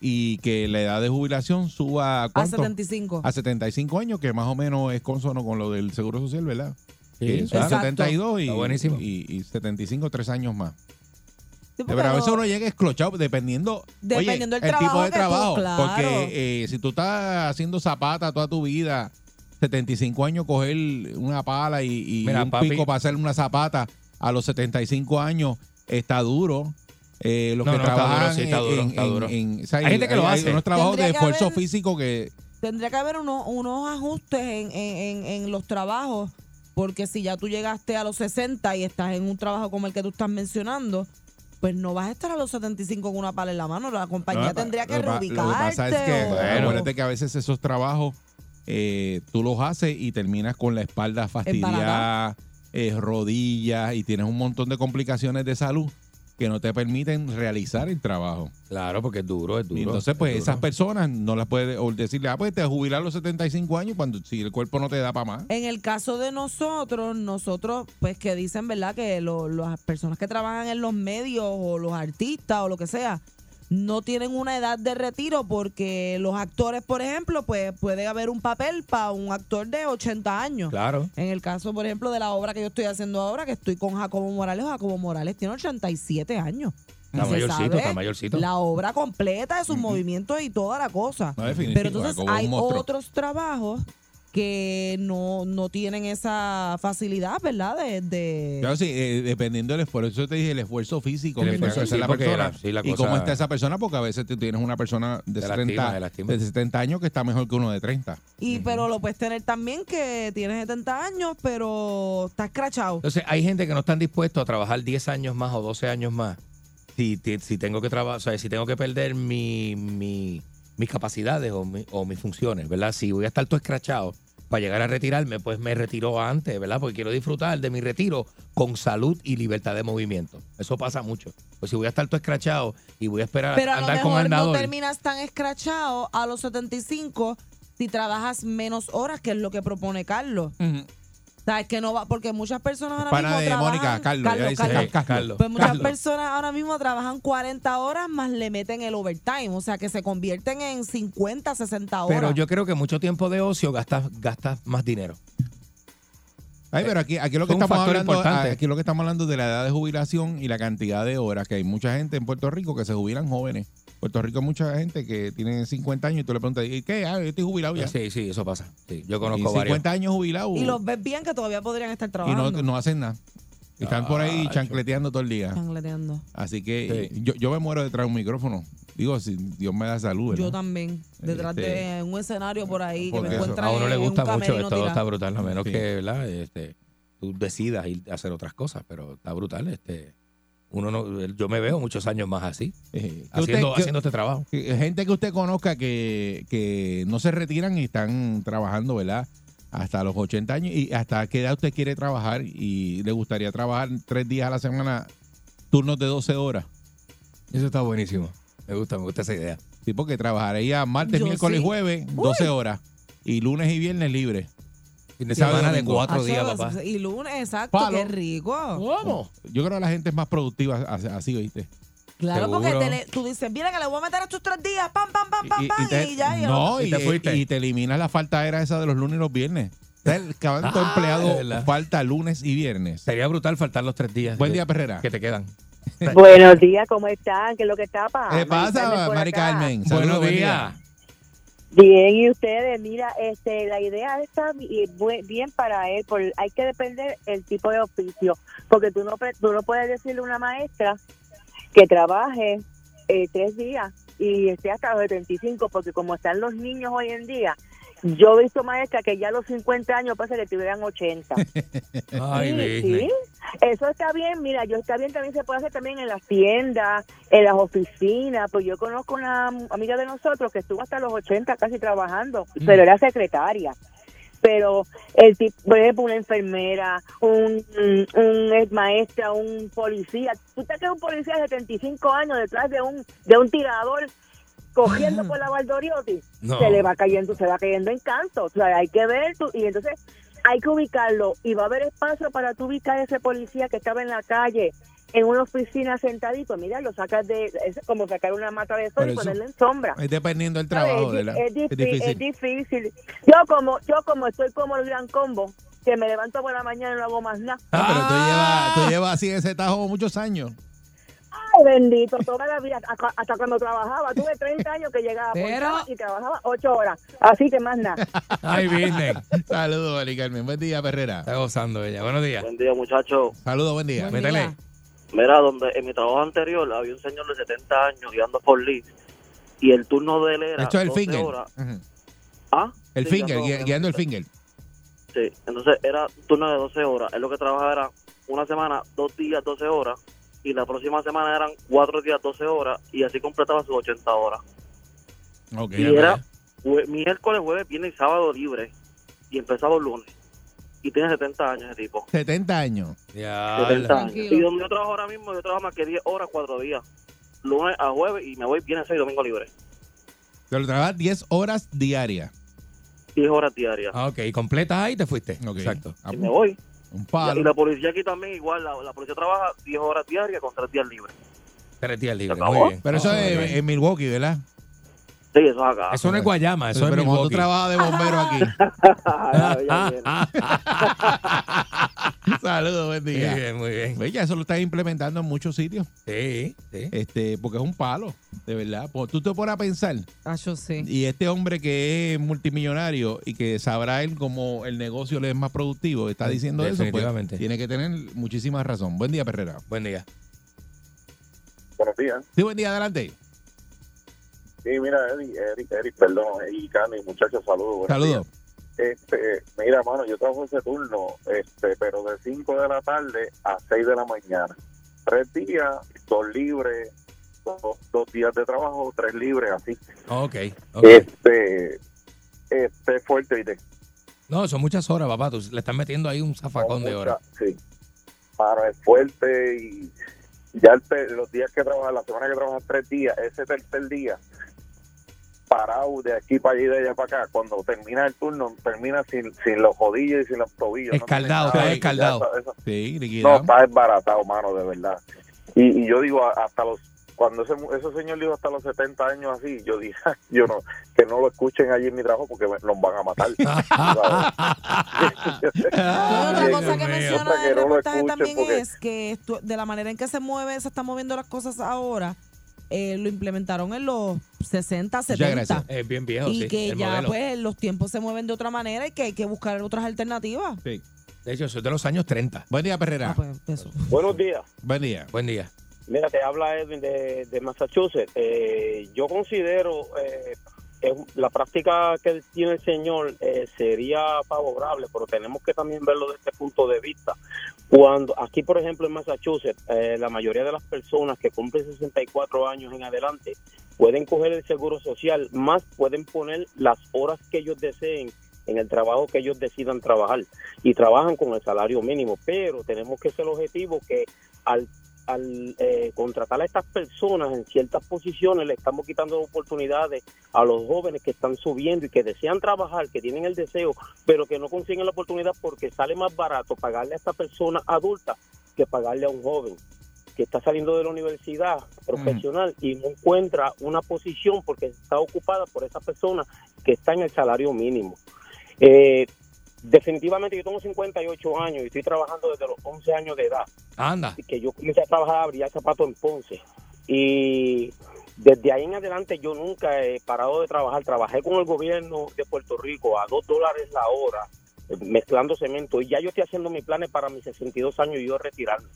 y que la edad de jubilación suba a, a ¿cuánto? 75. a 75 años, que más o menos es consono con lo del seguro social, ¿verdad? Sí, Que son exacto. 72 y, Está buenísimo. y, y 75, tres años más. Pero a veces no- uno llega esclochado dependiendo, Dependiendo oye, el tipo de tú- trabajo. claro. Porque eh, si tú estás haciendo zapata toda tu vida, 75 años, coger una pala y, y Mira, un papi. pico para hacer una zapata a los 75 años está duro. Eh, los No, que no, está trabajan duro, sí, está duro, en, está en- duro. en- o sea, Hay gente que lo hace. unos trabajos de esfuerzo haber- físico que Tendría que haber unos, unos ajustes en, en- en- en los trabajos, porque si ya tú llegaste a los 60 y estás en un trabajo como el que tú estás mencionando, pues no vas a estar a los 75 con una pala en la mano. La compañía No, tendría que reubicarte. Lo que pasa es que o- acuérdate que a veces esos trabajos eh, tú los haces y terminas con la espalda fastidiada, eh, rodillas y tienes un montón de complicaciones de salud que no te permiten realizar el trabajo. Claro, porque es duro, es duro. Y entonces, pues es esas personas no las puedes o decirle, ah, pues te jubilas a los 75 años cuando si el cuerpo no te da para más. En el caso de nosotros, nosotros, pues que dicen, ¿verdad? Que lo- las personas que trabajan en los medios o los artistas o lo que sea, no tienen una edad de retiro porque los actores, por ejemplo, pues puede haber un papel para un actor de 80 años. Claro. En el caso, por ejemplo, de la obra que yo estoy haciendo ahora, que estoy con Jacobo Morales, Jacobo Morales tiene 87 años. Está se mayorcito, sabe está mayorcito. La obra completa de sus movimientos y toda la cosa. No, Pero entonces hay otros trabajos que no, no tienen esa facilidad, ¿verdad? De, de- Claro, sí, eh, dependiendo del esfuerzo, eso te dije, el esfuerzo físico El que tenga que esfuerzo, hacer sí, la persona la- sí, la y cómo está esa persona, porque a veces tú tienes una persona de, Te 70, lastima, te lastima. de 70 años que está mejor que uno de 30. y pero lo puedes tener también que tiene 70 años, pero está escrachado. Entonces, hay gente que no están dispuestos a trabajar 10 años más o 12 años más. Si, si tengo que trabajar, o sea, si tengo que perder mi, mi- mis capacidades o, mi- o mis funciones, ¿verdad? Si voy a estar todo escrachado para llegar a retirarme, pues me retiro antes, ¿verdad? Porque quiero disfrutar de mi retiro con salud y libertad de movimiento. Eso pasa mucho. Pues si voy a estar todo escrachado y voy a esperar Pero a a lo andar con mejor no terminas tan escrachado a los 75 si trabajas menos horas, que es lo que propone Carlos. ¿Sabes? Que no va, porque muchas personas ahora Pana mismo de trabajan... Mónica, Carlos, ella dice Carlos. Carlos. Carlos. Pues muchas Carlos. personas ahora mismo trabajan 40 horas más le meten el overtime, o sea que se convierten en 50, 60 horas. Pero yo creo que mucho tiempo de ocio gastas, gastas más dinero. Ay, pero aquí, aquí lo que Es estamos factor hablando, importante. aquí lo que estamos hablando de la edad de jubilación y la cantidad de horas que hay mucha gente en Puerto Rico que se jubilan jóvenes. Puerto Rico hay mucha gente que tiene 50 años y tú le preguntas, ¿y qué? Ah, yo estoy jubilado ya. Sí, sí, eso pasa. Sí, yo Y conozco 50 varios. años jubilado y los ves bien que todavía podrían estar y trabajando. no, no hacen nada. Están por ahí chancleteando todo el día. Changleteando. Así que Sí. yo, yo me muero detrás de un micrófono. Digo, si Dios me da salud. ¿verdad? Yo también, detrás Este, de un escenario por ahí que me encuentran A uno le un gusta mucho esto, tirado. está brutal, a menos Sí. que, ¿verdad? Este, tú decidas ir a hacer otras cosas, pero está brutal. Este, uno no, yo me veo muchos años más así, eh, haciendo, usted- que- haciendo este trabajo. que gente que usted conozca que, que no se retiran y están trabajando, ¿verdad? Hasta los 80 años. ¿Y hasta qué edad usted quiere trabajar? Y le gustaría trabajar tres días a la semana, turnos de 12 horas. Eso está buenísimo. Me gusta, me gusta esa idea. Sí, porque trabajaría martes, Yo miércoles y sí. jueves, 12 horas. Y lunes y viernes libre. Fin de semana cuatro días, papá. Y lunes, exacto, Palo. qué rico. ¿Cómo? Yo creo que la gente es más productiva así, ¿oíste? Claro, porque Seguro. te le- tú dices, mira que le voy a meter estos tres días, pam, pam, pam, pam, Y- y pam, y, ya. y no, Y y, te fuiste. y te eliminas la falta era esa de los lunes y los viernes. O sea, el cabrón Ah, empleado verdad. falta lunes y viernes. Sería brutal faltar los tres días. Buen que- día, Perrera. Que te quedan. Buenos días, ¿cómo están? ¿Qué es lo que está pasando? ¿Qué pasa, Mari Carmen? Saludos, Buenos buen días. Bien, y ustedes, mira, este, la idea está bu- bien para él, por, hay que depender el tipo de oficio, porque tú no, tú no puedes decirle a una maestra que trabaje eh, tres días y esté hasta los 75, porque como están los niños hoy en día, yo he visto maestras que ya a los 50 años pasa que tuvieran 80. Ay, Sí, sí. Eso está bien, mira, yo está bien, también se puede hacer también en las tiendas, en las oficinas, pues yo conozco una amiga de nosotros que estuvo hasta los 80 casi trabajando, Mm. pero era secretaria. Pero el tipo, por ejemplo, una enfermera, un, un ex maestra, un policía, tú te que un policía de 75 años detrás de un de un tirador cogiendo por la Valdoriotti, No. se le va cayendo, se va cayendo en canto. O sea, hay que ver, tú- y entonces hay que ubicarlo y va a haber espacio para tú ubicar a ese policía que estaba en la calle en una oficina sentadito, mira, lo sacas de, es como sacar una mata de sol y ponerlo en sombra. Es dependiendo del trabajo. Es, de la- di- es es difí- es difícil. difícil. Yo como, yo como estoy como el gran combo, que me levanto por la mañana y no hago más nada. Ah, pero tú Ah. llevas, tú llevas así ese tajo muchos años. Ay, bendito, toda la vida, hasta- hasta cuando trabajaba, tuve 30 años que llegaba por Pero- y trabajaba 8 horas, así que más nada. Ay, Disney. Saludos, Mari Carmen. Buen día, Perrera. Está gozando ella. Buenos días. Buen día, muchachos. Saludos, buen día. Buen Métele. día. Mira, donde en mi trabajo anterior había un señor de 70 años guiando por Lee y el turno de él era Esto es el 12 finger. ¿Ah? El Sí, finger, guiando- gui- guiando el finger. Sí, entonces era un turno de 12 horas. Él lo que trabajaba era una semana, dos días, 12 horas y la próxima semana eran cuatro días, 12 horas y así completaba sus 80 horas. Ok. Y era jue- miércoles, jueves, viernes y sábado libre y empezaba el lunes. Y tiene 70 años ese tipo. 70 años. Ya. 70 años. Y donde yo trabajo ahora mismo, yo trabajo más que 10 horas, 4 días. Lunes a jueves y me voy viernes 6 domingo libre. Pero trabajas 10 horas diarias. 10 horas diarias. Ah, ok, completas ahí y te fuiste. Ok. Exacto. Y me voy. Un Y palo. la policía aquí también igual. La, la policía trabaja 10 horas diarias con 3 días libres. Tres días libres. Muy bien. Pero eso Ah, es en Milwaukee, ¿verdad? Sí, eso es acá. Eso no es Guayama, eso Pero es cuando tú Milwaukee. trabajas de bombero aquí. Saludos, buen Muy día. bien, muy bien. Ve, ya eso lo están implementando en muchos sitios. Sí, sí. Este, porque es un palo, de verdad. Pues tú te pones a pensar, Ah, yo sí. y este hombre que es multimillonario y que sabrá él cómo el negocio le es más productivo, está diciendo eso, pues Definitivamente. tiene que tener muchísima razón. Buen día, Perrera. Buen día. Buenos días. Sí, buen día, adelante. Sí, mira, Eric, Eric, Eric perdón, y Cani, muchachos, saludos. buenos Saludos. días. Este, mira, mano, yo trabajo ese turno, este, pero de 5 de la tarde a 6 de la mañana. Tres días, dos libres, dos, dos días de trabajo, tres libres, así. Ok, ok. Este, este fuerte y de No, son muchas horas, papá. Tú le estás metiendo ahí un zafacón de horas. Sí. Para es fuerte y ya el los días que trabajas, la semana que trabajas tres días, ese tercer día, parado de aquí para allá y de allá para acá, cuando termina el turno, termina sin, sin los jodillos y sin los tobillos. no Escaldado, nada, está escaldado. está- Sí, no, está desbaratado, mano, de verdad. Y, y yo digo, hasta los cuando ese, mu- ese señor dijo hasta los 70 años así, yo dije, yo no, que no lo escuchen allí en mi trabajo porque me, nos van a matar. Otra cosa que menciona Otra que el no lo reportaje escuchen también porque- es que esto- de la manera en que se mueve, se están moviendo las cosas ahora, eh, lo implementaron en los 60, 70. gracias. Es bien viejo, y sí. que el ya modelo. pues los tiempos se mueven de otra manera y que hay que buscar otras alternativas. Sí. De hecho, eso es de los años 30. Buen día, Perrera. Ah, pues, eso. Buenos días. Buen día. Buen día. Mira, te habla Edwin de, de Massachusetts. Eh, yo considero eh, la práctica que tiene el señor eh, sería favorable, pero tenemos que también verlo desde este punto de vista. Cuando aquí, por ejemplo, en Massachusetts, eh, la mayoría de las personas que cumplen 64 años en adelante pueden coger el seguro social, más pueden poner las horas que ellos deseen en el trabajo que ellos decidan trabajar y trabajan con el salario mínimo, pero tenemos que ser objetivos que al al eh, contratar a estas personas en ciertas posiciones le estamos quitando oportunidades a los jóvenes que están subiendo y que desean trabajar, que tienen el deseo, pero que no consiguen la oportunidad porque sale más barato pagarle a esta persona adulta que pagarle a un joven que está saliendo de la universidad profesional y no encuentra una posición porque está ocupada por esa persona que está en el salario mínimo. Eh, definitivamente yo tengo 58 años y estoy trabajando desde los 11 años de edad Anda. que yo comencé a trabajar a brillar zapatos en Ponce. Y desde ahí en adelante yo nunca he parado de trabajar. Trabajé con el gobierno de Puerto Rico a dos dólares la hora, mezclando cemento. Y ya yo estoy haciendo mis planes para mis 62 años y yo retirarme.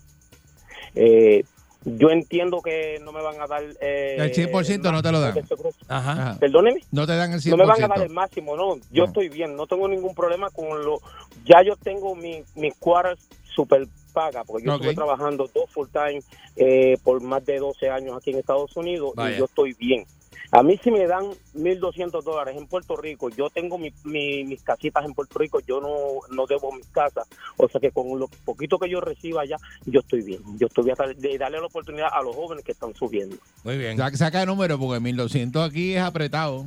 Eh, yo entiendo que no me van a dar... Eh, El 100% no te lo dan. seguro- Ajá. Ajá. Perdóneme. No te dan el 100%. No me van a dar el máximo, no. Yo No. estoy bien, no tengo ningún problema con lo. Ya yo tengo mi, mi cuadra super paga, porque yo estuve trabajando dos full time eh, por más de 12 años aquí en Estados Unidos Vaya. y yo estoy bien. A mí si me dan 1.200 dólares en Puerto Rico, yo tengo mi, mi- mis casitas en Puerto Rico, yo no, no debo mis casas, o sea que con lo poquito que yo reciba allá, yo estoy bien. Yo estoy bien de darle la oportunidad a los jóvenes que están subiendo. Muy bien. Saca, el número porque 1200 aquí es apretado.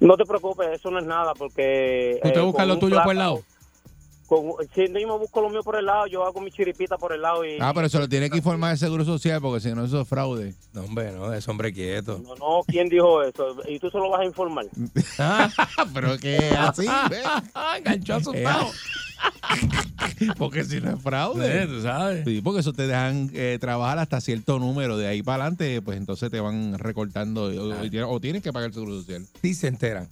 No te preocupes, eso no es nada porque... Usted eh, busca lo tuyo por el lado. Con, si no, yo me busco lo mío por el lado, yo hago mi chiripita por el lado y... Ah, pero eso lo tiene que informar el Seguro Social porque si no eso es fraude. No, hombre, no, es hombre quieto. No, no, ¿quién dijo eso? ¿Y tú se lo vas a informar? Ah, pero que así, ¿ves? Enganchó asustado. Porque si no es Eh, fraude. tú sabes. Sí, porque eso te dejan eh, trabajar hasta cierto número. De ahí para adelante, pues entonces te van recortando o, Ah. o tienes- o tienes que pagar el Seguro Social. Sí se enteran.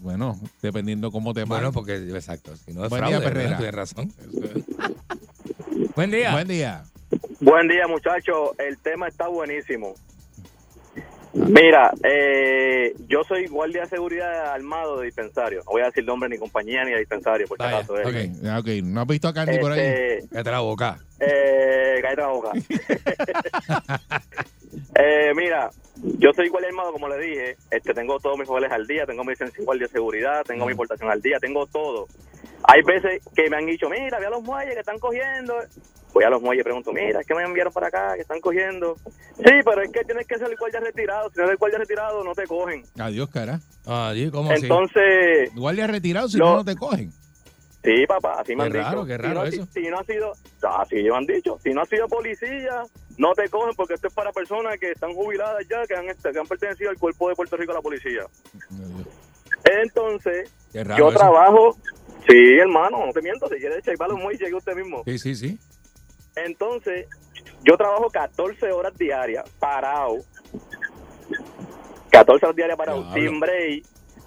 Bueno, dependiendo cómo te Bueno, porque, exacto. Si no es Buen fraude, día, Perrera. ¿verdad? tienes razón. Buen día. Buen día. Buen día, muchachos. El tema está buenísimo. Mira, eh, yo soy guardia de seguridad armado de dispensario. No voy a decir nombre ni compañía ni de dispensario, por si acaso. eh. Ok, ah, ok. ¿No has visto a Candy por ahí? Este, Cállate la boca. Eh, cállate la boca. eh, mira, yo soy guardia armado, como le dije. Este, tengo todos mis papeles al día, tengo mi licencia de guardia de seguridad, tengo mi importación al día, tengo todo. Hay veces que me han dicho, mira, ve a los muelles que están cogiendo. Voy a los muelles y pregunto, mira, es que me enviaron para acá, que están cogiendo. Sí, pero es que tienes que ser el guardia retirado. Si no eres guardia retirado, no te cogen. Adiós, cara. Adiós, ¿cómo así? Entonces, Guardia retirado si no, no te cogen. Sí, papá, así me Qué han raro, dicho. qué Si raro no ha- eso. Si, no ha sido, así ellos han dicho, si no ha sido policía, no te cogen porque esto es para personas que están jubiladas ya, que han, que han pertenecido al cuerpo de Puerto Rico a la policía. Entonces, yo eso. trabajo, sí, hermano, no te miento, si quieres checar los muy llegue usted mismo. Sí, sí, sí. Entonces, yo trabajo 14 horas diarias, parado. 14 horas diarias parado, Diablo. sin break.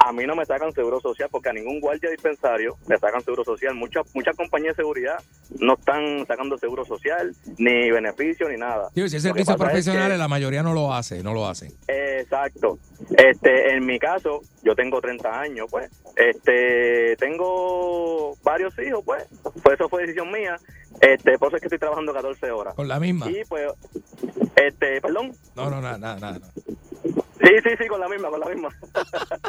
A mí no me sacan seguro social porque a ningún guardia dispensario le sacan seguro social. Muchas muchas compañías de seguridad no están sacando seguro social, ni beneficio, ni nada. Sí, si es servicio es profesional, que- la mayoría no lo hace, no lo hacen. Exacto. Este, en mi caso, yo tengo 30 años, pues. Este, tengo varios hijos, pues. Pues eso fue decisión mía. Este, por eso es que estoy trabajando 14 horas. Con la misma. Y pues, este, perdón. No, no, nada, nada, nada. Sí, sí, sí, con la misma, con la misma.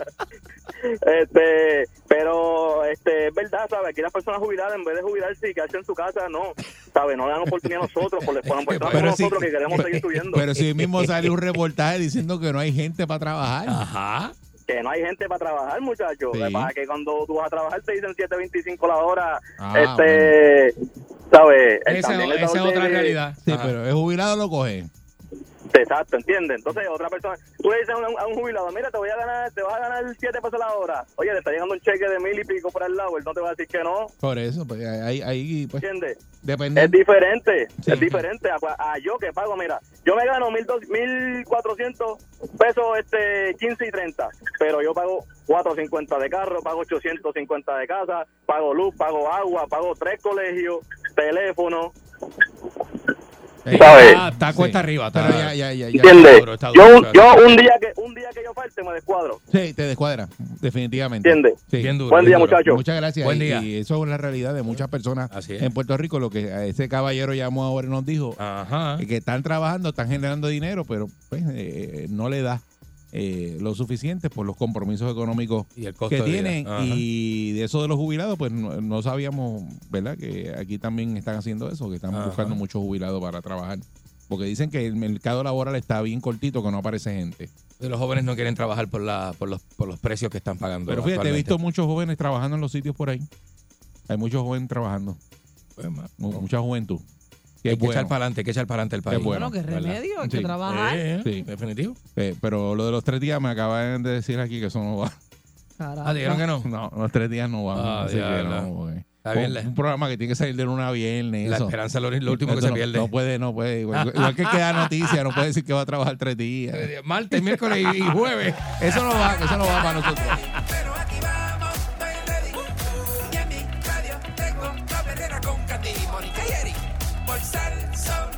este, pero este, es verdad, ¿sabes? Aquí las personas jubiladas, en vez de jubilarse y quedarse en su casa, no, ¿sabes? No le dan oportunidad a nosotros, por, por Pero sí, nosotros que queremos seguir estudiando. Pero si mismo sale un reportaje diciendo que no hay gente para trabajar. Ajá. que no hay gente para trabajar, muchachos. Sí. Lo que pasa es que cuando tú vas a trabajar te dicen 7.25 la hora. Ah, este, ¿sabes? Esa, es otra de- realidad. Sí, Ajá. pero el jubilado lo coge. Exacto, ¿entiendes? Entonces, otra persona, tú le dices a un, a un jubilado, mira, te voy a ganar, te vas a ganar 7 pesos la hora. Oye, le está llegando un cheque de mil y pico por al lado, él no te va a decir que no, Por eso, pues ahí, ahí pues, ¿entiendes? depende. Es diferente, Sí. es diferente a, a yo que pago, mira, yo me gano mil dos- 1.400 pesos este 15 y 30, pero yo pago 450 de carro, pago 850 de casa, pago luz, pago agua, pago tres colegios, teléfono, ¿sabes? Ah, está cuesta arriba. Está, Pero ya, ya, ya, ya. ¿entiendes? duro, está Yo, un- yo día que un día que yo falte me descuadro, Sí, te descuadra, definitivamente. ¿entiendes? Sí. Bien duro. Buen bien día, muchachos. Muchas gracias. Buen Y- día. Y eso es la realidad de muchas personas en Puerto Rico. Lo que ese caballero llamó ahora y nos dijo, Ajá. que están trabajando, están generando dinero, pero pues, eh, no le da eh, lo suficiente por los compromisos económicos Y el costo que tienen. Ajá. Y de eso de los jubilados, pues no, no sabíamos, ¿verdad? Que aquí también están haciendo eso, que están Ajá. buscando muchos jubilados para trabajar. Porque dicen que el mercado laboral está bien cortito, que no aparece gente. Los jóvenes no quieren trabajar por, la, por, los, por los precios que están pagando. Pero fíjate, he visto muchos jóvenes trabajando en los sitios por ahí. Hay muchos jóvenes trabajando, Pues, mucha juventud. Que hay que bueno. echar para adelante, hay que echar para adelante el país. bueno. Bueno, qué ¿verdad? remedio, hay que Sí. trabajar. Eh, Sí. Definitivo. Eh, pero lo de los tres días me acaban de decir aquí que eso no va. Carajo. Ah, dijeron que no. No, los tres días no van. Ah, que no, un, un programa que tiene que salir de luna a viernes. La eso. esperanza es lo, lo último que se no, pierde. No puede, no puede. Igual, igual que queda noticia, no puede decir que va a trabajar tres días. Martes, miércoles y, y jueves. Eso no va, eso no va para nosotros. Eric. Por Salsón,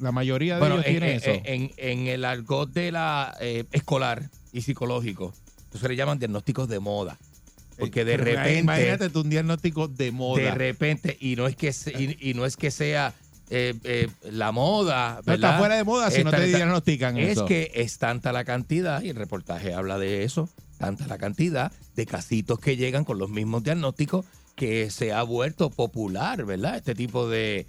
La mayoría de Bueno, ellos en, tienen en- eso. en- en el argot de la eh, escolar y psicológico, eso se le llaman diagnósticos de moda. Porque de Pero repente, Imagínate tú un diagnóstico de moda. de repente, y no es que y, y no es que sea eh, eh, la moda, no ¿verdad? está fuera de moda si no te diagnostican Es eso. que es tanta la cantidad, y el reportaje habla de eso, tanta la cantidad de casitos que llegan con los mismos diagnósticos que se ha vuelto popular, ¿verdad? Este tipo de,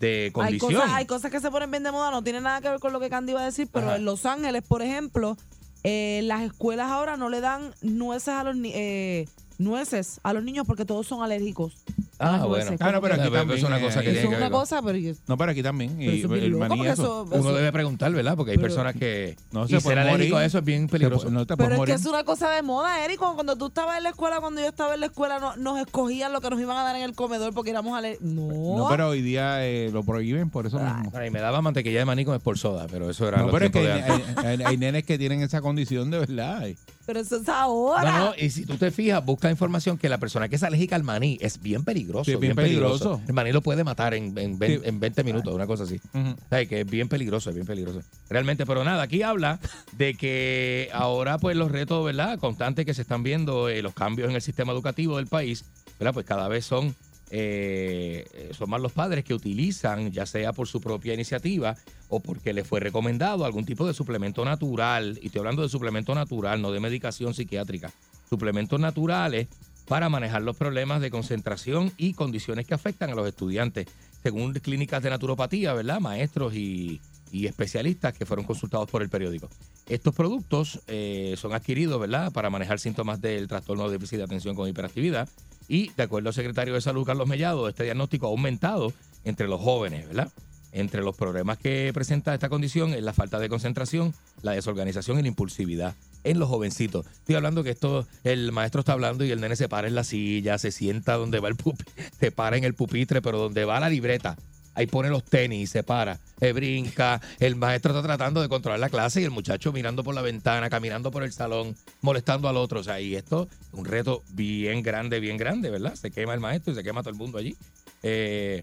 de Hay condición. cosas, hay cosas que se ponen bien de moda, no tiene nada que ver con lo que Candy iba a decir, pero Ajá. en Los Ángeles, por ejemplo, eh, las escuelas ahora no le dan nueces a los ni- eh, nueces a los niños porque todos son alérgicos. Ah, no, bueno. Ah, no, pero que- aquí también. es una cosa que eh, Eso tiene es una cosa, pero No, pero aquí también. Y eso es bien el maní porque eso. eso- Uno debe preguntar, ¿verdad? Porque hay Pero- personas que. No, y se ser puede alérgico a eso es bien peligroso. no te Pero es que es una cosa de moda, Eric. Como cuando tú estabas en la escuela, cuando yo estaba en la escuela, no- nos escogían lo que nos iban a dar en el comedor porque íbamos a leer. No. No, pero hoy día eh, lo prohíben por eso mismo. Ay, me daba mantequilla de maní con soda, pero eso era No, pero es que hay, antes. hay- hay nenes que tienen esa condición de verdad. Pero eso es ahora. No, no, y si tú te fijas, busca información que la persona que es alérgica al maní es bien peligroso. Sí, es bien peligroso. El maní lo puede matar en, en, Sí. en 20 minutos, una cosa así. O sea, que es bien peligroso, es bien peligroso. Realmente, pero nada, aquí habla de que ahora, pues, los retos, ¿verdad? Constantes que se están viendo, eh, los cambios en el sistema educativo del país, ¿verdad? Pues cada vez son, eh, son más los padres que utilizan, ya sea por su propia iniciativa o porque les fue recomendado algún tipo de suplemento natural. Y estoy hablando de suplemento natural, no de medicación psiquiátrica. Suplementos naturales para manejar los problemas de concentración y condiciones que afectan a los estudiantes, según clínicas de naturopatía, ¿verdad? Maestros y, y especialistas que fueron consultados por el periódico. Estos productos eh, son adquiridos, ¿verdad?, para manejar síntomas del trastorno de déficit de atención con hiperactividad. Y de acuerdo al secretario de Salud, Carlos Mellado, este diagnóstico ha aumentado entre los jóvenes, ¿verdad? Entre los problemas que presenta esta condición es la falta de concentración, la desorganización y la impulsividad en los jovencitos. Estoy hablando que esto, el maestro está hablando y el nene se para en la silla, se sienta donde va el pupitre, se para en el pupitre, pero donde va la libreta, ahí pone los tenis y se para, se brinca, el maestro está tratando de controlar la clase y el muchacho mirando por la ventana, caminando por el salón, molestando al otro. O sea, y esto es un reto bien grande, bien grande, ¿verdad? Se quema el maestro y se quema todo el mundo allí. Eh,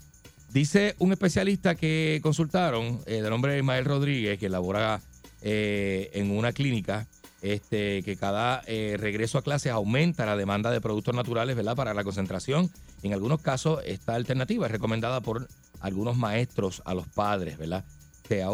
dice un especialista que consultaron, eh, de nombre Ismael Rodríguez, que labora eh, en una clínica, este, que cada eh, regreso a clases aumenta la demanda de productos naturales, ¿verdad? Para la concentración. En algunos casos, esta alternativa es recomendada por algunos maestros a los padres, ¿verdad?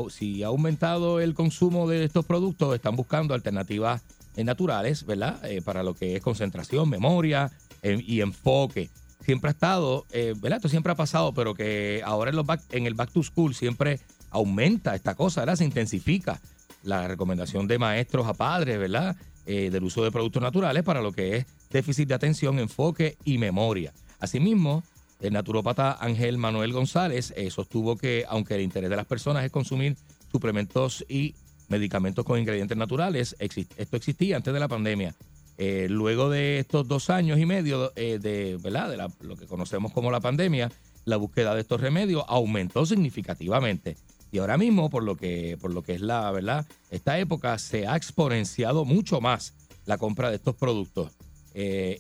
Si ha aumentado el consumo de estos productos, están buscando alternativas eh, naturales, ¿verdad? Eh, para lo que es concentración, memoria eh, y enfoque. Siempre ha estado, ¿verdad? Esto siempre ha pasado, pero que ahora en, los back- en el back to school siempre aumenta esta cosa, ¿verdad? Se intensifica la recomendación de maestros a padres, ¿verdad? Del uso de productos naturales para lo que es déficit de atención, enfoque y memoria. Asimismo, el naturópata Ángel Manuel González eh, sostuvo que aunque el interés de las personas es consumir suplementos y medicamentos con ingredientes naturales, esto existía antes de la pandemia. Eh, luego de estos dos años y medio eh, de, ¿verdad? de la- lo que conocemos como la pandemia, la búsqueda de estos remedios aumentó significativamente. Y ahora mismo, por lo que, por lo que es la verdad, esta época se ha exponenciado mucho más la compra de estos productos.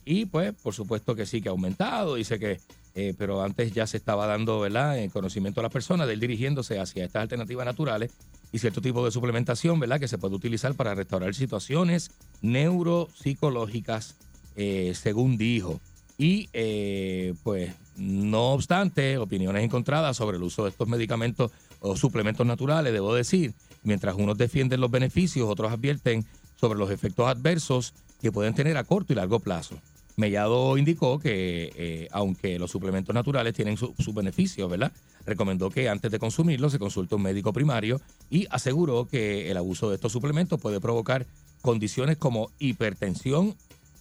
Y pues, por supuesto que sí que ha aumentado, dice que, eh, pero antes ya se estaba dando, ¿verdad?, en conocimiento a las personas de ir dirigiéndose hacia estas alternativas naturales y cierto tipo de suplementación, ¿verdad?, que se puede utilizar para restaurar situaciones neuropsicológicas, eh, según dijo. Y eh, pues, no obstante, opiniones encontradas sobre el uso de estos medicamentos o suplementos naturales, debo decir, mientras unos defienden los beneficios, otros advierten sobre los efectos adversos que pueden tener a corto y largo plazo. Mellado indicó que, eh, aunque los suplementos naturales tienen su- sus beneficios, ¿verdad? Recomendó que antes de consumirlos se consulte un médico primario y aseguró que el abuso de estos suplementos puede provocar condiciones como hipertensión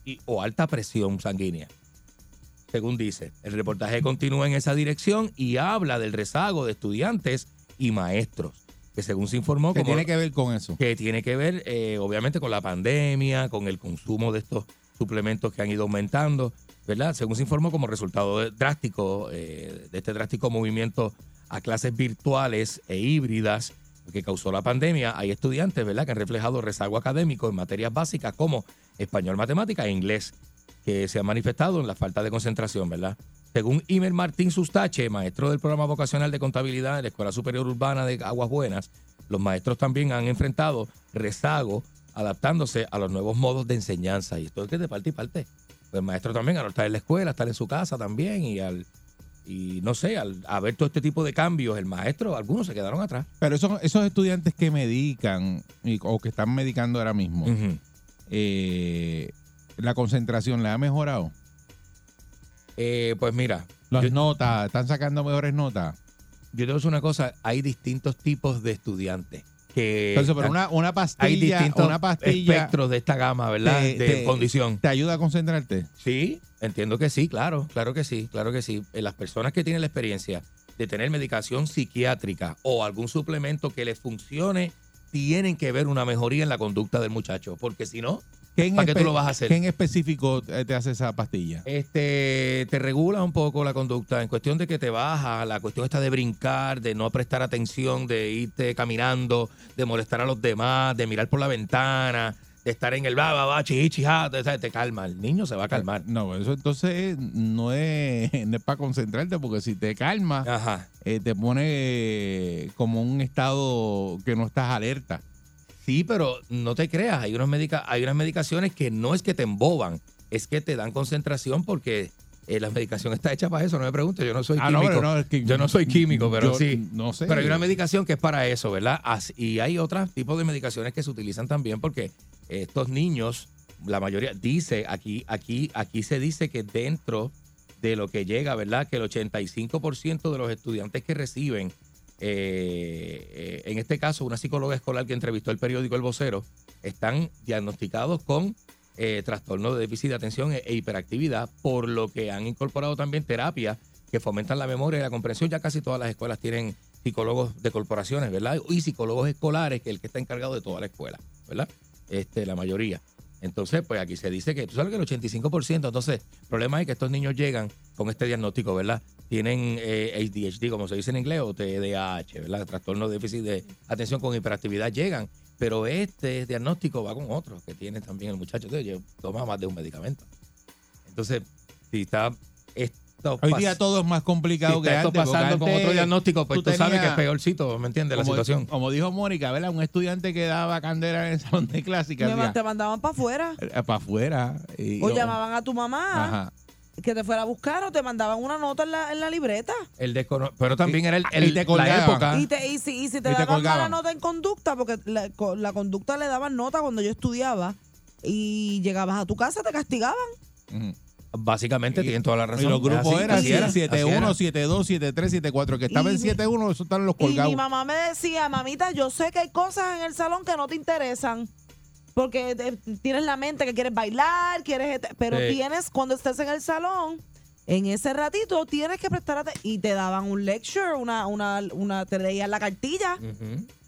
y, o alta presión sanguínea según dice. El reportaje continúa en esa dirección y habla del rezago de estudiantes y maestros, que según se informó... ¿Qué como- tiene que ver con eso? que tiene que ver eh, obviamente con la pandemia, con el consumo de estos suplementos que han ido aumentando, ¿verdad? Según se informó como resultado de- drástico eh, de este drástico movimiento a clases virtuales e híbridas que causó la pandemia, hay estudiantes, ¿verdad?, que han reflejado rezago académico en materias básicas como español, matemática e inglés, que se ha manifestado en la falta de concentración, ¿verdad? Según Imer Martín Sustache, maestro del programa vocacional de contabilidad de la Escuela Superior Urbana de Aguas Buenas, los maestros también han enfrentado rezago adaptándose a los nuevos modos de enseñanza. Y esto es que de parte y parte. Pues el maestro también, al estar en la escuela, estar en su casa también, y al y no sé, al a ver todo este tipo de cambios, el maestro, algunos se quedaron atrás. Pero esos, esos estudiantes que medican y- o que están medicando ahora mismo, eh, la concentración le ha mejorado. Eh, pues mira, Las yo, notas, están sacando mejores notas. yo te voy a decir una cosa, hay distintos tipos de estudiantes que Entonces, pero una, una hay pastilla, distintos una pastilla espectros de esta gama, ¿verdad? te- de te- condición. ¿Te ayuda a concentrarte? Sí, entiendo que sí, claro, claro que sí, claro que sí. Eh, Las personas que tienen la experiencia de tener medicación psiquiátrica o algún suplemento que les funcione, tienen que ver una mejoría en la conducta del muchacho, porque si no, ¿Qué en ¿para qué tú lo vas a hacer? ¿Qué en específico eh, te hace esa pastilla? Este, te regula un poco la conducta en cuestión de que te baja, la cuestión está de brincar, de no prestar atención, de irte caminando, de molestar a los demás, de mirar por la ventana, de estar en el va, va, va, chi, chi, ja, te, te calma, el niño se va a calmar. No, eso entonces no es, no es para concentrarte, porque si te calma, eh, te pone eh, como un estado que no estás alerta. Sí, pero no te creas, hay, unos medica hay unas medicaciones que no es que te emboban, es que te dan concentración porque eh, la medicación está hecha para eso, no me preguntes, yo no soy Ah, no, químico. pero no, es que yo no soy químico, pero sí. no sé. Pero hay una medicación que es para eso, ¿verdad? As- Y hay otros tipos de medicaciones que se utilizan también porque estos niños, la mayoría, dice, aquí, aquí, aquí se dice que dentro de lo que llega, ¿verdad? Que el 85% de los estudiantes que reciben, eh, eh, en este caso, una psicóloga escolar que entrevistó el periódico El Vocero, están diagnosticados con eh, trastorno de déficit de atención e, hiperactividad, por lo que han incorporado también terapias que fomentan la memoria y la comprensión. Ya casi todas las escuelas tienen psicólogos de corporaciones, ¿verdad? Y psicólogos escolares, que es el que está encargado de toda la escuela, ¿verdad? Este, la mayoría. Entonces, pues aquí se dice que, tú sabes que el 85%, entonces, el problema es que estos niños llegan con este diagnóstico, ¿verdad? Tienen eh, ADHD, como se dice en inglés, o TDAH, ¿verdad? Trastorno de déficit de atención con hiperactividad llegan, pero este diagnóstico va con otro que tiene también el muchacho, entonces toma más de un medicamento. Entonces, si está esto Hoy día todo es más complicado si que está esto antes. porque pasando con otro diagnóstico, pues tú, sabes tenías- que es peorcito, ¿me entiendes? La situación. Como dijo Mónica, ¿verdad? Un estudiante que daba candela en el salón de clásica. Me- te mandaban para afuera. para afuera. O llamaban a tu mamá Ajá. Que te fuera a buscar o te mandaban una nota en la, en la libreta. El descono- pero también era el, el- Y te la época. Y, te, y, si, y si te Y te daban colgaban. mala nota en conducta, porque la, la conducta le daban nota cuando yo estudiaba y llegabas a tu casa, te castigaban. Ujú. Básicamente tienen toda la razón. Y los grupos eran así era, así 71, era. 72, 73, 74. Que estaba Y en mi- 71, eso están los Y colgados. mi mamá me decía, mamita, yo sé que hay cosas en el salón que no te interesan. Porque te- tienes la mente que quieres bailar, quieres... este- Pero Sí. tienes, cuando estés en el salón, en ese ratito tienes que prestar atención. Y te daban un lecture, una, una, una, te leían la cartilla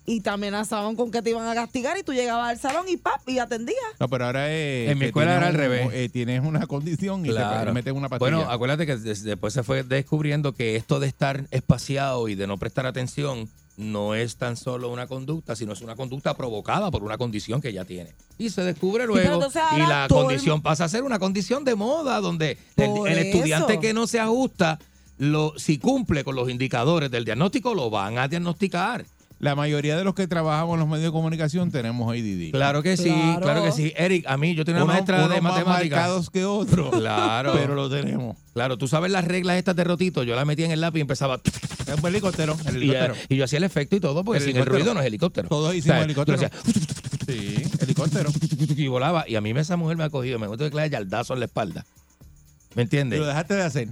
y te amenazaban con que te iban a castigar y tú llegabas al salón y pap, y atendías. No, pero ahora es. En mi escuela era al revés. eh, tienes una condición y te Claro. meten una pastilla. Bueno, acuérdate que des- después se fue descubriendo que esto de estar espaciado y de no prestar atención no es tan solo una conducta, sino es una conducta provocada por una condición que ya tiene. Y se descubre luego y la el condición pasa a ser una condición de moda donde el, estudiante eso. que no se ajusta, lo, si cumple con los indicadores del diagnóstico, lo van a diagnosticar. La mayoría de los que trabajamos en los medios de comunicación tenemos ADD. Claro que sí, Claro. claro que sí. Eric, a mí yo tengo una maestra de unos más matemáticas. marcados que otros. Claro. Pero lo tenemos. Claro, tú sabes las reglas estas de rotito. Yo las metía en el lápiz y empezaba. Es un helicóptero. el Y, helicóptero. y yo hacía el efecto y todo, porque El sin el ruido no es helicóptero. Todos hicimos O sea, helicóptero. Sí, helicóptero. y volaba. Y a mí esa mujer me ha cogido, me gusta que le haya yardazo en la espalda. ¿Me Y entiendes? lo dejaste de hacer.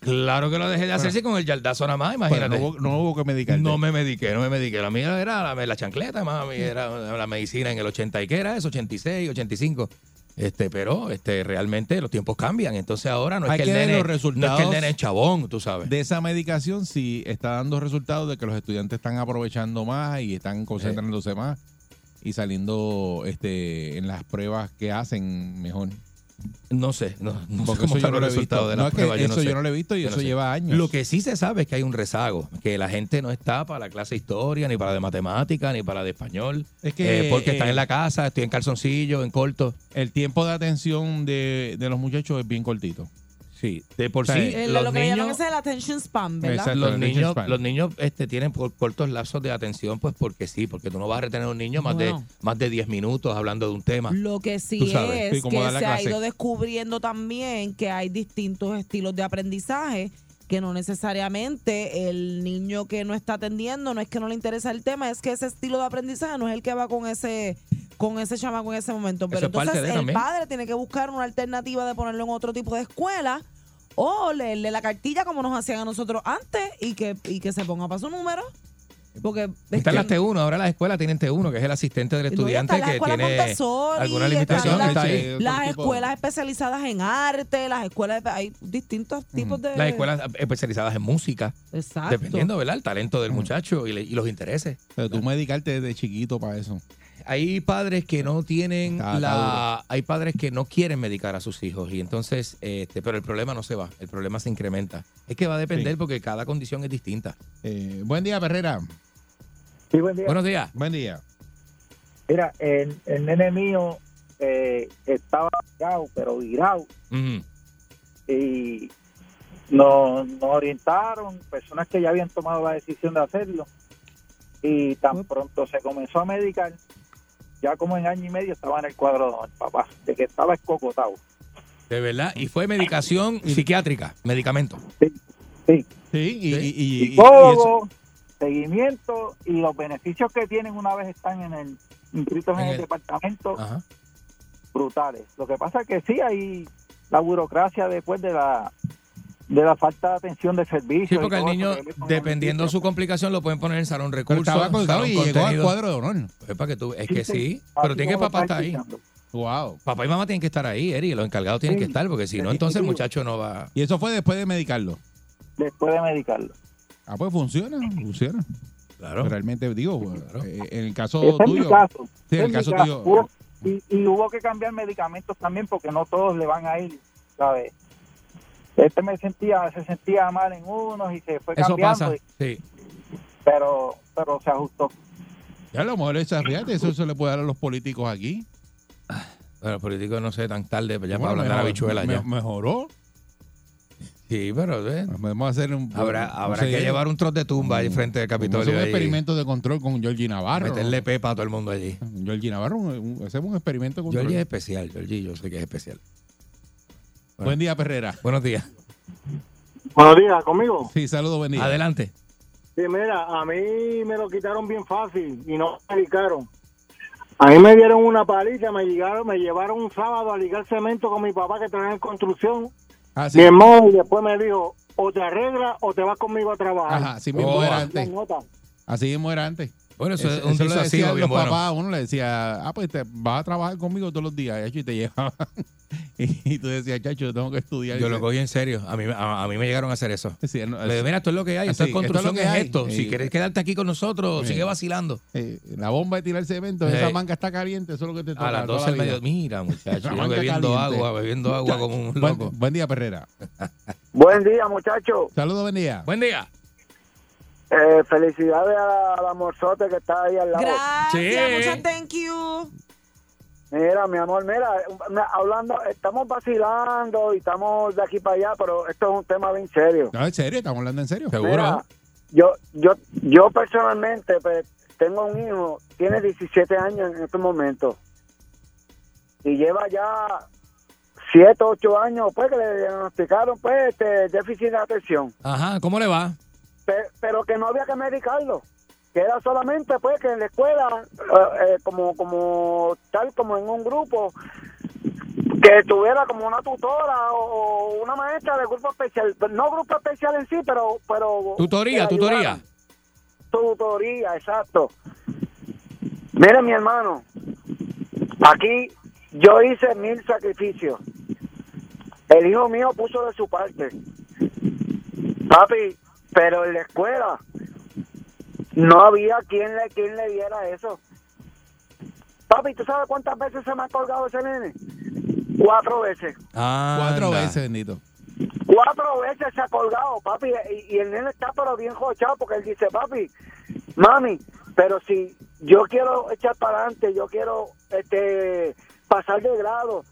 Claro que lo dejé de hacer sí, con el yardazo nada más, imagínate. no, hubo, no hubo que medicarte. No me mediqué, no me mediqué. La mía era la, la chancleta, mami, era la medicina en el 80 y qué era eso, 86, 85. Este, pero este, realmente los tiempos cambian. Entonces ahora no es Hay que, que el nene, los no es resultados que el nene es chabón, tú sabes. De esa medicación sí está dando resultados de que los estudiantes están aprovechando más y están concentrándose más y saliendo este en las pruebas que hacen mejor. No sé, no, no sé Porque cómo eso yo están no lo he visto. de No, es que eso sé. yo no lo he visto y Yo no eso sé. lleva años. Lo que sí se sabe es que hay un rezago, que la gente no está para la clase de historia, ni para de matemática, ni para de español. Es que, eh, porque están eh, en la casa, estoy en calzoncillo, en corto. El tiempo de atención de, de los muchachos es bien cortito. Sí, de por O sea, sí, El- los lo que le llaman niños, es el attention span, ¿verdad? Exacto. los niños, span. los niños este, tienen por- cortos lapsos de atención, pues porque sí, porque tú no vas a retener a un niño más, de, más de 10 minutos hablando de un tema. Lo que sí es sí, que se ha ido descubriendo también que hay distintos estilos de aprendizaje que no necesariamente el niño que no está atendiendo no es que no le interesa el tema, es que ese estilo de aprendizaje no es el que va con ese con ese chamaco en ese momento. Pero entonces el también. padre tiene que buscar una alternativa de ponerlo en otro tipo de escuela o leerle la cartilla como nos hacían a nosotros antes y que, y que se ponga para su número. Porque Están las T1, ahora las escuelas tienen T1, que es el asistente del estudiante está la que tiene Montessori, alguna están limitación. las- Está ahí. Las escuelas especializadas en arte, las escuelas, hay distintos tipos de... Las escuelas especializadas en música. Exacto. Dependiendo, ¿verdad? El talento del muchacho y, le- y los intereses. Pero tú medicarte desde chiquito para eso. Hay padres que no tienen Está- está la. Hay padres que no quieren medicar a sus hijos y entonces, este, pero el problema no se va, el problema se incrementa. Es que va a depender Sí. porque cada condición es distinta. Eh, buen día, Perrera. Sí, buen día. Buenos días. Buen día. Mira, el, el nene mío eh, estaba virado, pero virado. Y nos, nos orientaron personas que ya habían tomado la decisión de hacerlo. Y tan pronto se comenzó a medicar, ya como en año y medio estaba en el cuadro del papá, de que estaba escocotado. De verdad. Y fue medicación psiquiátrica, medicamento. Sí. Sí, y, y- y- y- y Psicólogo, seguimiento y los beneficios que tienen una vez están en el inscritos en, En el, el- departamento Ajá. brutales. Lo que pasa es que sí hay la burocracia después de la de la falta de atención de servicios. Sí, porque el niño, dependiendo de su complicación, lo pueden poner en salón Pero recursos. estaba salón y llegó al cuadro de honor. Es para que tú, es Sí, que sí. pero tiene que papá está estar ahí. Wow. Papá y mamá tienen que estar ahí, Eri, los encargados tienen Sí. que estar, porque si no, entonces el muchacho no va. Y eso fue después de medicarlo. Después de medicarlo. Ah, pues funciona, funciona. Claro. Realmente digo, eh, en el caso Ese es mi tuyo. caso. Sí, en el caso tuyo. Hubo- y, y hubo que cambiar medicamentos también porque no todos le van a ir, ¿sabes? Este me sentía, se sentía mal en unos y se fue Eso cambiando, pasa. y- Sí. pero pero se ajustó. Ya a lo mejor esa, fíjate, eso se le puede dar a los políticos aquí. Bueno, los políticos no sé tan tarde, pues ya Bueno, para hablar de la bichuela me- ya. Mejoró. Sí, pero eh, Vamos a hacer un. habrá, habrá que llevar un trote de tumba ahí frente al a hacer Capitolio. un experimento de control con Georgie Navarro. meterle pepa a todo el mundo allí. Georgie Navarro, un- un- hacemos un experimento control. Georgie es especial, Georgie, yo sé que es especial. Buen día, Perrera. Buenos días. Buenos días, ¿conmigo? Sí, saludos, buen día. Adelante. Sí, mira, a mí me lo quitaron bien fácil y no me medicaron. A mí me dieron una paliza, me llegaron, me llevaron un sábado a ligar cemento con mi papá que trabaja en construcción. Ah, sí. Mi hermano y después me dijo, o te arreglas o te vas conmigo a trabajar. Ajá, así mismo Oh, era Las antes. Así mismo era antes. Bueno, eso, es un Eso le disocido decían bien los bueno. papás, uno le decía, ah, pues te vas a trabajar conmigo todos los días, y te llevaban. y tú decías, chacho, yo tengo que estudiar. Yo lo cogí en serio. A mí, a, a mí me llegaron a hacer eso. Sí, no, Le digo, mira, esto es lo que hay, esto Sí, es construcción, esto es lo que es hay. esto. Si quieres quedarte aquí con nosotros, Sí. sigue vacilando. la bomba de tirar cemento, esa manga está caliente, eso es lo que te toca. A las toda 12 del la vida. medio. Mira, muchacho, yo bebiendo caliente. agua, bebiendo agua como un Buen, loco. buen día, Perrera. Buen día, muchachos. Saludos, buen día. Buen día. Eh, felicidades a la morzote que está ahí al lado. Gracias, Sí. muchas thank you. Mira, mi amor, mira, hablando, estamos vacilando y estamos de aquí para allá, pero esto es un tema bien serio. No, en serio, estamos hablando en serio. Seguro. Mira, yo, yo, yo personalmente pues, tengo un hijo, tiene 17 años en estos momentos y lleva ya 7, 8 años, pues que le diagnosticaron pues este déficit de atención, Ajá, ¿cómo le va? Pe- pero que no había que medicarlo, que era solamente pues que en la escuela, eh, eh, como, como tal como en un grupo, que tuviera como una tutora o una maestra de grupo especial, no grupo especial en sí, pero... pero Tutoría, tutoría. Tutoría, exacto. Mire, mi hermano, aquí yo hice mil sacrificios. El hijo mío puso de su parte. Papi, pero en la escuela no había quien le, quien le diera eso. Papi, ¿tú sabes cuántas veces se me ha colgado ese nene? Cuatro veces. Cuatro Anda. veces, bendito. Cuatro veces se ha colgado, papi, y, y el nene está pero bien jochado porque él dice, papi, mami, pero si yo quiero echar para adelante, yo quiero este pasar de grado,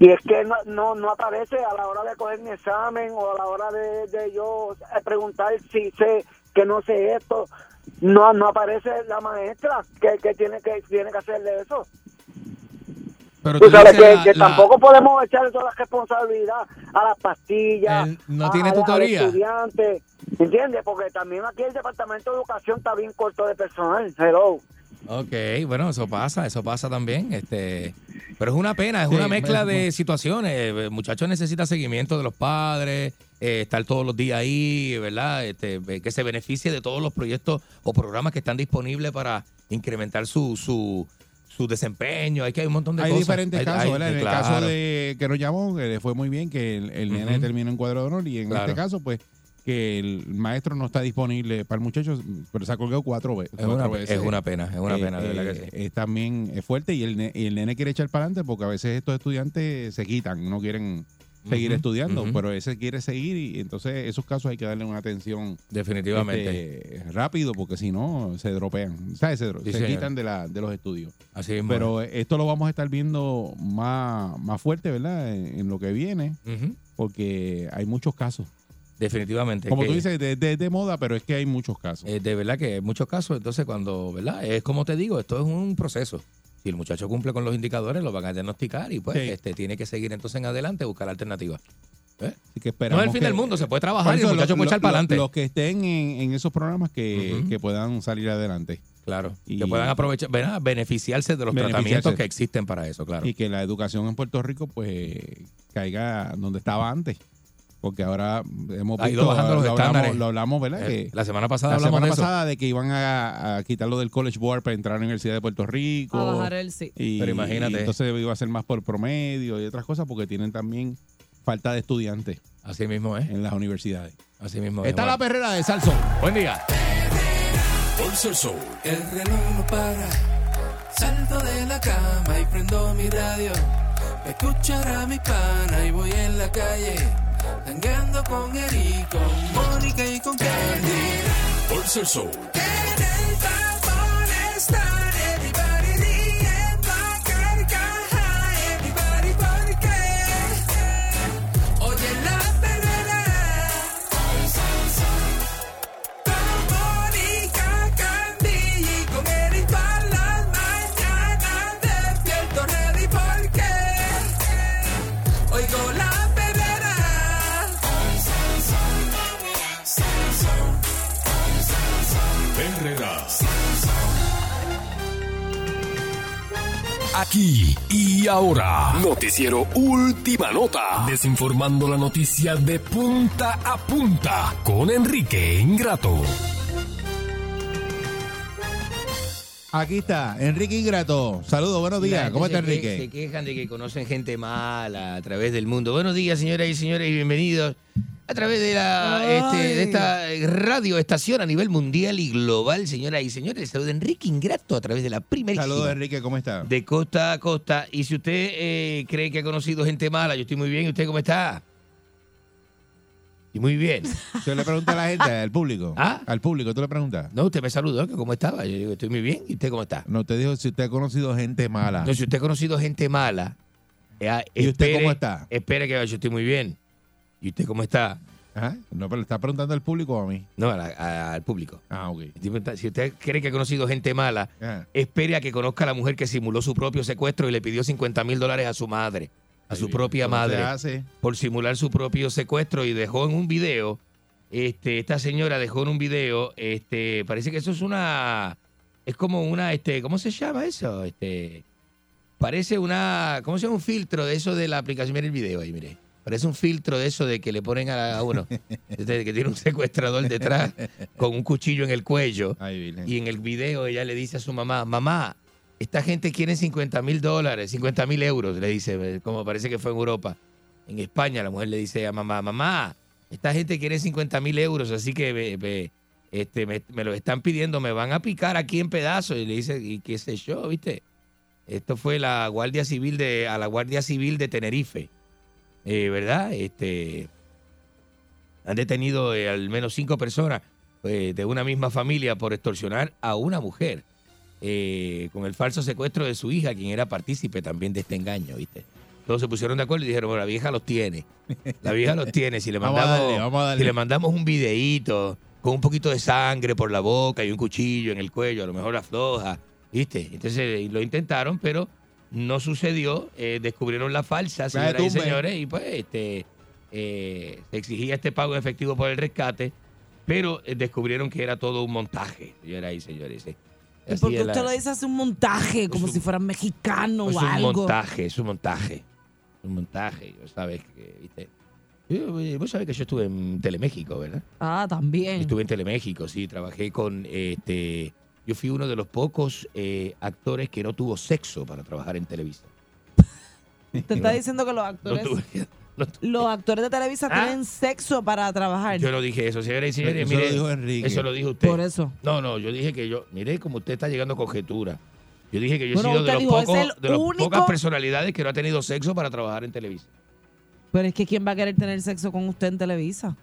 y es que no, no, no aparece a la hora de coger mi examen o a la hora de, de yo preguntar si sé que no sé esto, no no aparece la maestra que, que tiene que tiene que hacerle eso. Pero Tú tú sabes que, la- que la- tampoco podemos echarle toda la responsabilidad a las pastillas. No a- tiene a- tutoría. estudiante, ¿entiendes? Porque también aquí el Departamento de Educación está bien corto de personal. Hello. Ok, bueno, eso pasa, eso pasa también. Este, pero es una pena, es Sí, una mezcla me- de situaciones. El muchacho necesita seguimiento de los padres, eh, estar todos los días ahí, ¿verdad? Este, eh, que se beneficie de todos los proyectos o programas que están disponibles para incrementar su, su, su desempeño. Hay que hay un montón de Hay cosas. diferentes Hay- casos, hay- ¿verdad? En el caso de que nos llamó, que le fue muy bien, que el, el nene Ujú. terminó en cuadro de honor y en Claro. este caso, pues, que el maestro no está disponible para el muchacho, pero se ha colgado cuatro, Es una, veces. es una pena, es una Eh, pena, de verdad eh, que sí. Es también es fuerte y el, y el nene quiere echar para adelante porque a veces estos estudiantes se quitan, no quieren seguir estudiando, pero ese quiere seguir y entonces esos casos hay que darle una atención Definitivamente. este, rápido porque si no se dropean, ¿sabes? Se, dro- Sí, se señor. quitan de, la, de los estudios. Así mismo Pero esto lo vamos a estar viendo más, más fuerte, ¿verdad? En, en lo que viene, porque hay muchos casos. Definitivamente. Como que- tú dices, de, de- de moda, pero es que hay muchos casos. Eh, de verdad que en muchos casos, entonces cuando, ¿verdad? Es como te digo, esto es un proceso. Si el muchacho cumple con los indicadores, lo van a diagnosticar y pues Sí. este tiene que seguir entonces en adelante, buscar alternativas. ¿Eh? Así que No es el fin que- del mundo, se puede trabajar y el muchacho lo- puede echar lo- para adelante. Los que estén en, en esos programas que, que puedan salir adelante. Claro. Y- que puedan aprovechar, ¿verdad? beneficiarse de los Beneficiarse. tratamientos que existen para eso, claro. Y que la educación en Puerto Rico, pues, caiga donde estaba antes. Porque ahora hemos Ha ido visto, bajando los lo, estándares. hablamos, lo hablamos, ¿verdad? Eh, Que la semana pasada la hablamos semana de eso. pasada de que iban a, a quitarlo del College Board para entrar a la Universidad de Puerto Rico. A bajar el sí. Y, Pero imagínate. y entonces iba a ser más por promedio y otras cosas porque tienen también falta de estudiantes Así mismo es. en las universidades. Así mismo es. Está la perrera de Salso. Buen día. El reloj no para. Salto de la cama y prendo mi radio. Pa' escuchar a mi pana y voy en la calle. Tangueando con Eric, con Mónica y con Candy. Pulso Show. En el tapón están Aquí y ahora, noticiero Última Nota, desinformando la noticia de punta a punta con Enrique Ingrato. Aquí está, Enrique Ingrato. Saludos, buenos días. La ¿Cómo está que- Enrique? Se quejan de que conocen gente mala a través del mundo. Buenos días, señoras y señores, y bienvenidos a través de, la, este, de esta radioestación a nivel mundial y global, señoras y señores. Saludos Enrique Ingrato a través de la primera Saludos, Enrique, ¿cómo está? de costa a costa. Y si usted eh, cree que ha conocido gente mala, yo estoy muy bien. ¿Y usted cómo está? Y muy bien. Usted le pregunta a la gente, al público. ¿Ah? Al público, tú le preguntas. No, usted me saludó, que cómo estaba. Yo digo, estoy muy bien. ¿Y usted cómo está? No, te dijo si usted ha conocido gente mala. No, si usted ha conocido gente mala, eh. ¿Y usted cómo está? Espere que yo estoy muy bien. ¿Y usted cómo está? Ajá. No, pero le está preguntando al público o a mí. No, a la- a- al público. Ah, ok. Si usted cree que ha conocido gente mala, Ajá. espere a que conozca a la mujer que simuló su propio secuestro y le pidió 50 mil dólares a su madre, a su propia ¿cómo se madre, hace? por simular su propio secuestro y dejó en un video, este, esta señora dejó en un video, este, parece que eso es una, es como una, este, ¿cómo se llama eso? Este, parece una, ¿cómo se llama? Un filtro de eso de la aplicación, mire el video ahí, mire. Parece un filtro de eso de que le ponen a, a uno, este, que tiene un secuestrador detrás con un cuchillo en el cuello. Ay. Y en el video ella le dice a su mamá, mamá, esta gente quiere 50 mil dólares, 50 mil euros, le dice, como parece que fue en Europa. En España la mujer le dice a mamá, mamá, esta gente quiere 50 mil euros, así que este, me, me lo están pidiendo, me van a picar aquí en pedazos. Y le dice, y qué sé yo, ¿viste? Esto fue la Guardia Civil de, a la Guardia Civil de Tenerife, eh, ¿verdad? Este, han detenido eh, al menos cinco personas eh, de una misma familia por extorsionar a una mujer eh, con el falso secuestro de su hija, quien era partícipe también de este engaño, ¿viste? Todos se pusieron de acuerdo y dijeron, bueno, la vieja los tiene. La vieja los tiene. Si le Vamos a mandamos, darle, vamos a darle. Si le mandamos un videíto con un poquito de sangre por la boca y un cuchillo en el cuello, a lo mejor afloja, ¿viste? Entonces lo intentaron, pero no sucedió. Eh, descubrieron la falsa, señoras y señores, y pues este, eh, se exigía este pago en efectivo por el rescate, pero eh, descubrieron que era todo un montaje, señoras y señores. eh. ¿Y por qué es la- usted lo dice hace un montaje, como si fuera mexicano es o un algo? montaje, es un montaje. Un montaje, ¿sabes? Que, ¿viste? Yo- Vos sabés que yo estuve en Teleméxico, ¿verdad? Ah, también. Estuve en Teleméxico, sí, trabajé con este. Yo fui uno de los pocos eh, actores que no tuvo sexo para trabajar en Televisa. Te está diciendo que los No actores, tuve- los actores de Televisa Ah. tienen sexo para trabajar. yo no dije eso, señores y señores. Eso mire, lo dijo Enrique. Eso lo dijo usted. Por eso. No, no, yo dije que yo. Mire cómo usted está llegando a conjetura. Yo dije que yo he Bueno, sido de, los dijo, pocos, de las único- pocas personalidades que no ha tenido sexo para trabajar en Televisa. Pero es que ¿quién va a querer tener sexo con usted en Televisa?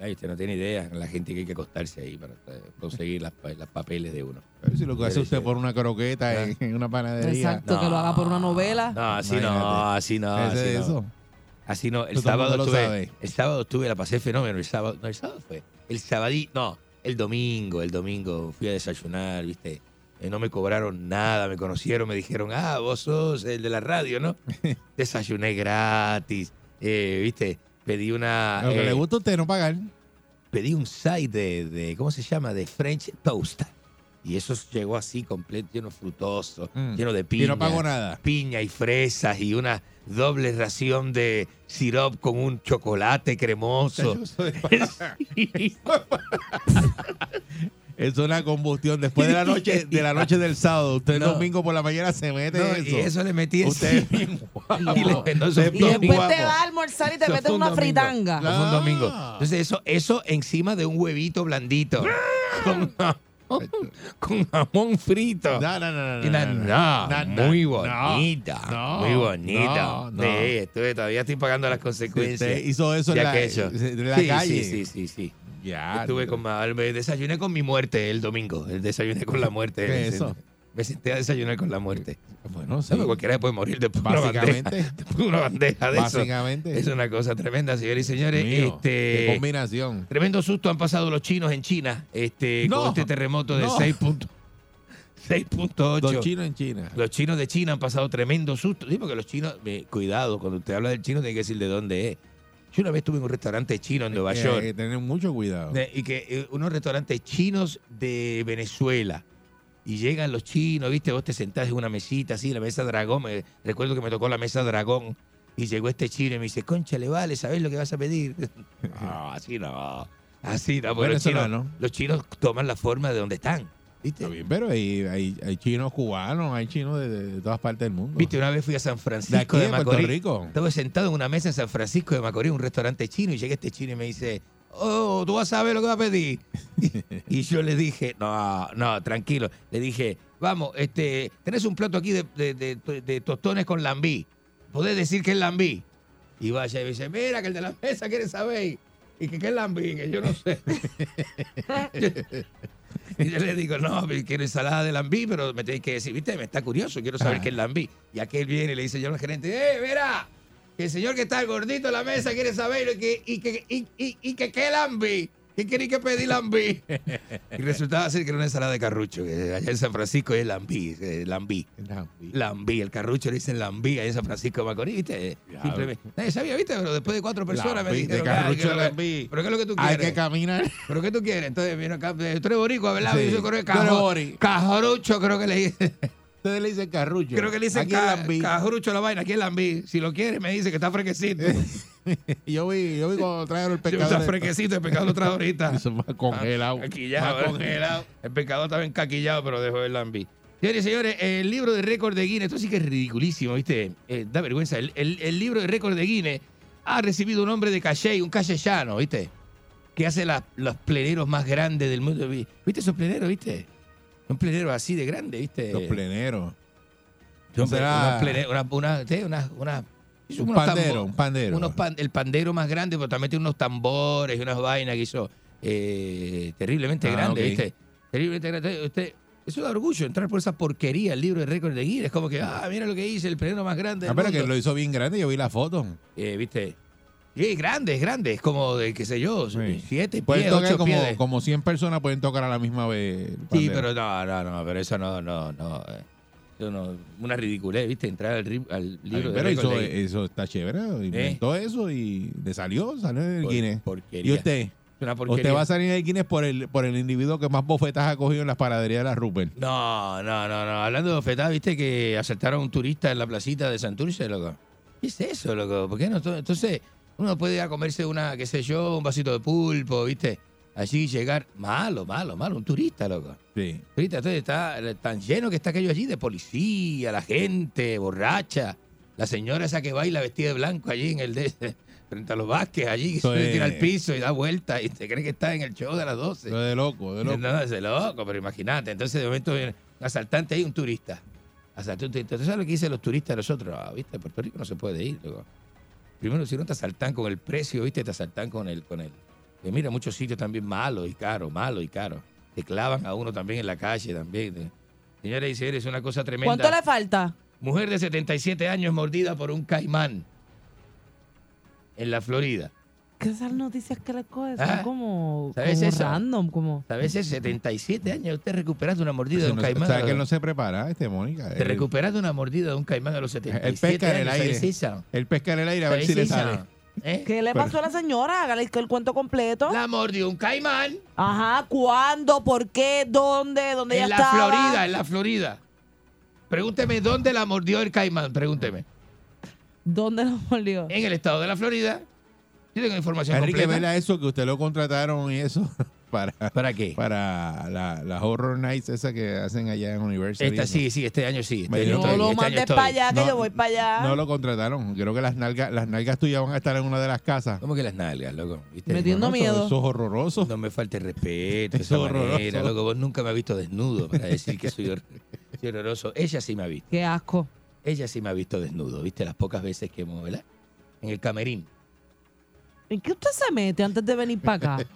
Ay, usted no tiene idea la gente que hay que acostarse ahí para eh, conseguir las, las papeles de uno. Pero si lo que hace usted por una croqueta en, en una panadería. Exacto, que lo haga por una novela. No, así no, así no. Así no. eso. Así no. El todo sábado lo estuve, sabe. el sábado estuve, la pasé fenómeno. El sábado, no, el sábado fue. El sabadí, no, el domingo, el domingo fui a desayunar, viste. Eh, no me cobraron nada, me conocieron, me dijeron, ah, vos sos el de la radio, ¿no? Desayuné gratis, eh, viste. Pedí una. Lo que eh, le gusta a usted no pagar. pedí un side de, de, ¿cómo se llama? De French toast. Y eso llegó así, completo, lleno frutoso, Mm. lleno de Y piña. no pagó nada. Piña y fresas y una doble ración de sirop con un chocolate cremoso. Es una combustión. Después de la noche, de la noche del sábado, usted el No. domingo por la mañana se mete No, eso. y eso le metí Usted es encima. bien guapo. Y le- no, después guapo. te va a almorzar y te metes una domingo. fritanga. Eso fue un domingo. Ah. Entonces eso, eso encima de un huevito blandito. con, jamón, con jamón frito. No, no, no, no, Y la- no, no, no, no, muy bonita, no, muy bonita. no, no. Sí, estuve- todavía estoy pagando las consecuencias. Usted hizo eso en de la- en la Sí, calle. Sí, sí, sí, sí. Ya. Estuve con me desayuné con mi muerte el domingo. El desayuné con la muerte. ¿Qué es eso? Me senté a desayunar con la muerte. Bueno, sí. ¿Sabe? Cualquiera puede morir después de una bandeja, Básicamente. después de una bandeja de eso. Básicamente. Es una cosa tremenda, señores y señores. Mío, este, qué combinación. Tremendo susto han pasado los chinos en China este, No, con este terremoto de no. 6 punto- 6.8. Los chinos en China. Los chinos de China han pasado tremendo susto. Sí, porque los chinos, eh, cuidado, cuando usted habla del chino tiene que decir de dónde es. Yo una vez estuve en un restaurante chino en Nueva York. Hay que tener mucho cuidado. de- y que eh, unos restaurantes chinos de Venezuela. Y llegan los chinos, ¿viste? Vos te sentás en una mesita así, la mesa dragón. Me, recuerdo que me tocó la mesa dragón. Y llegó este chino y me dice, concha, le vale, ¿sabés lo que vas a pedir? No, así no. Así no, porque los chinos, Venezolano. los chinos toman la forma de donde están. ¿Viste? Está bien, pero hay, hay, hay chinos cubanos, hay chinos de, todas partes del mundo. Viste, una vez fui a San De Francisco aquí de, de Puerto Macorís. Rico. Estaba sentado en una mesa en San Francisco de Macorís, un restaurante chino, y llega este chino y me dice, oh, tú vas a saber lo que va a pedir. y yo le dije, no, no, tranquilo. Le dije, vamos, este, tenés un plato aquí de, de- de- de tostones con lambí. ¿Podés decir que es lambí? Y vaya y me dice, mira, que el de la mesa quiere saber. Y que qué es lambí, que yo no sé. Y yo le digo, no, quiero ensalada de lambí, pero me tenéis que decir, viste, me está curioso, quiero saber Ah. qué es lambí. Y aquel viene y le dice yo al gerente, eh, mira, que el señor que está gordito en la mesa quiere saber y que, y que, y, y- y que qué lambí. ¿Qué quería que pedí lambí? y resultaba ser que era una ensalada de carrucho, que allá en San Francisco es lambí, eh, lambí. Lambí, el carrucho le dicen lambí allá en San Francisco de Macorís, ¿viste? Simplemente- Nadie sabía, ¿viste? Pero después de cuatro personas me Lambí, de dijeron, "Ah, carrucho ¿qué es lo a que- lambí. ¿pero qué es lo que tú Hay quieres? que caminar. ¿Pero qué tú quieres? Entonces, mira acá, eh, tú eres boricua, ¿verdad? Sí. Yo creo que cajo-. Cajorucho, creo que le dicen. Ustedes le dicen carrucho. Creo que le dicen ca- lambí. cajorucho la vaina. Aquí es lambí. Si lo quieres, me dice que está fresquecito. yo vi, yo vi cuando trajeron el pescado. Está fresquecito, el pescado lo trajo ahorita. Eso más congelado. Ah, Caquillado, Más ¿verdad? congelado. El pescado estaba encaquillado, pero dejó el lambí. Señores y señores, el libro de récord de Guinness, esto sí que es ridiculísimo, ¿viste? Eh, da vergüenza. El, el- el libro de récord de Guinness ha recibido un hombre de calle, un callellano, ¿viste? Que hace la- los pleneros más grandes del mundo. ¿Viste esos pleneros, viste? Un plenero así de grande, ¿viste? Los pleneros. Son Será- unos plene- una, una, ¿qué? una, una- hizo Un unos pandero, un pandero. unos pan- el pandero más grande, pero también tiene unos tambores y unas vainas que hizo eh, terriblemente Ah, grande, ok. ¿viste? Terriblemente grande. Usted, eso da orgullo entrar por esa porquería, el libro de récord de Guinness. como que, ah, mira lo que hice, el plenero más grande Ah, del que lo hizo bien grande, yo vi la foto. Eh, ¿Viste? Es grande, es grande, es como de, qué sé yo, siete Pueden pies, tocar ocho como, pies. como 100 personas pueden tocar a la misma vez. Sí, pero no, no, no, pero eso no, no, no. eh, no una ridiculez, ¿viste? Entrar al, al libro de pero eso, eso está chévere. Inventó eso y le salió, salió en el Por- Guinness. porquería. ¿Y usted? Una porquería. Usted va a salir en Guinness por el, por el individuo que más bofetas ha cogido en las panaderías de la Rupert. No, no, no, no. Hablando de bofetadas, viste que asaltaron a un turista en la placita de Santurce, loco. ¿Qué es eso, loco? ¿Por qué no? Entonces, uno puede ir a comerse una, qué sé yo, un vasito de pulpo, viste. Allí llegar. Malo, malo, malo. Un turista, loco. Sí. Turista, entonces está tan lleno que está aquello allí de policía, la gente, borracha. La señora esa que baila vestida de blanco allí en el de, frente a los Vázquez, allí, que se es- tira al piso y da vuelta y se cree que está en el show de las 12. Eso es de loco, de loco. No, es de loco, pero imagínate. Entonces, de momento, viene un asaltante ahí, un turista. Asaltó un turista. Entonces, ¿sabes lo que dicen los turistas nosotros? Ah, ¿viste? Puerto Rico no se puede ir, loco. Primero, si no te asaltan con el precio, ¿viste? Te asaltan con el. Con el que mira, muchos sitios también malos y caros, malos y caros. Te clavan a uno también en la calle, también. Señores y señores, es una cosa tremenda. ¿Cuánto le falta? Mujer de 77 años mordida por un caimán en la Florida. Que esas noticias que le coges son Ah, como, ¿sabes como eso? random, como... ¿Sabes? Es 77 años usted recuperando una mordida de Si un no- caimán. o sea, que él no se prepara, este, Mónica. Te Él- recuperas de una mordida de un caimán a los 77 Él pesca en el años, aire. ¿sabes eso? Él pesca en el aire a ver ¿Sabes si le eso? sale. ¿Eh? ¿Qué le Pero- pasó a la señora? Hágale el cuento completo. La mordió un caimán Ajá, ¿cuándo? ¿Por qué? ¿Dónde? ¿Dónde en ella la estaba? Florida, en la Florida. Pregúnteme dónde la mordió el caimán, pregúnteme. ¿Dónde lo mordió? En el estado de la Florida. Yo tengo información Enrique, completa. vela eso que usted lo contrataron y eso para ¿Para qué? para la, la Horror Nights esa que hacen allá en University. Esta sí, sí, este año sí. Este año estoy, No lo este mandes para allá, que No, yo voy para allá. No lo contrataron. Creo que las nalgas, las nalgas tuyas van a estar en una de las casas. ¿Cómo que las nalgas, loco? ¿Viste? Metiendo No, miedo. Eso es horroroso. No me falte respeto Eso es horroroso. manera, loco. Vos nunca me has visto desnudo para decir que soy, hor- soy horroroso. Ella sí me ha visto. Qué asco. Ella sí me ha visto desnudo, ¿viste? Las pocas veces que hemos, ¿verdad? En el camerín. ¿En qué usted se mete antes de venir para acá?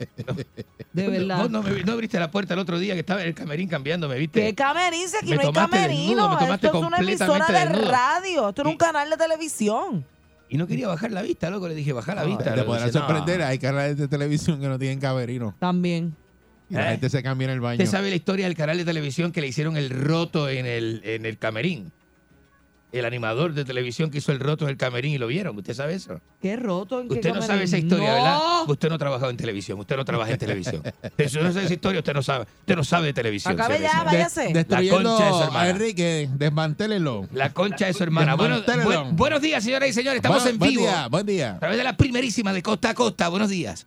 De verdad. Vos no, me, abriste la puerta el otro día que estaba en el camerín cambiándome, ¿viste? ¿Qué camerín? Si aquí Me no hay camerino. desnudo, me Esto es una emisora de desnudo. radio. Esto es un canal de televisión. Y no quería bajar la vista, loco. Le dije, bajar la vista. Te podrán Dice, no. sorprender. Hay canales de televisión que no tienen camerino. También. Y la ¿Eh? gente se cambia en el baño. Usted sabe la historia del canal de televisión que le hicieron el roto en el, en el camerín. El animador de televisión que hizo el roto en el camerín y lo vieron. ¿Usted sabe eso? Qué roto. ¿en qué Usted no camerín? sabe esa historia, No. ¿verdad? Usted no ha trabajado en televisión. Usted no trabaja en televisión. Usted si no sabe esa historia, usted no sabe. Usted no sabe de televisión. Acabe ya, señores. váyase. La Destruyendo concha de su a hermana. Enrique, desmantélelo. La concha de su hermana. Bueno, buenos días, señoras y señores. Estamos Buen- en buen vivo. día, buen día. A través de la primerísima de costa a costa. Buenos días.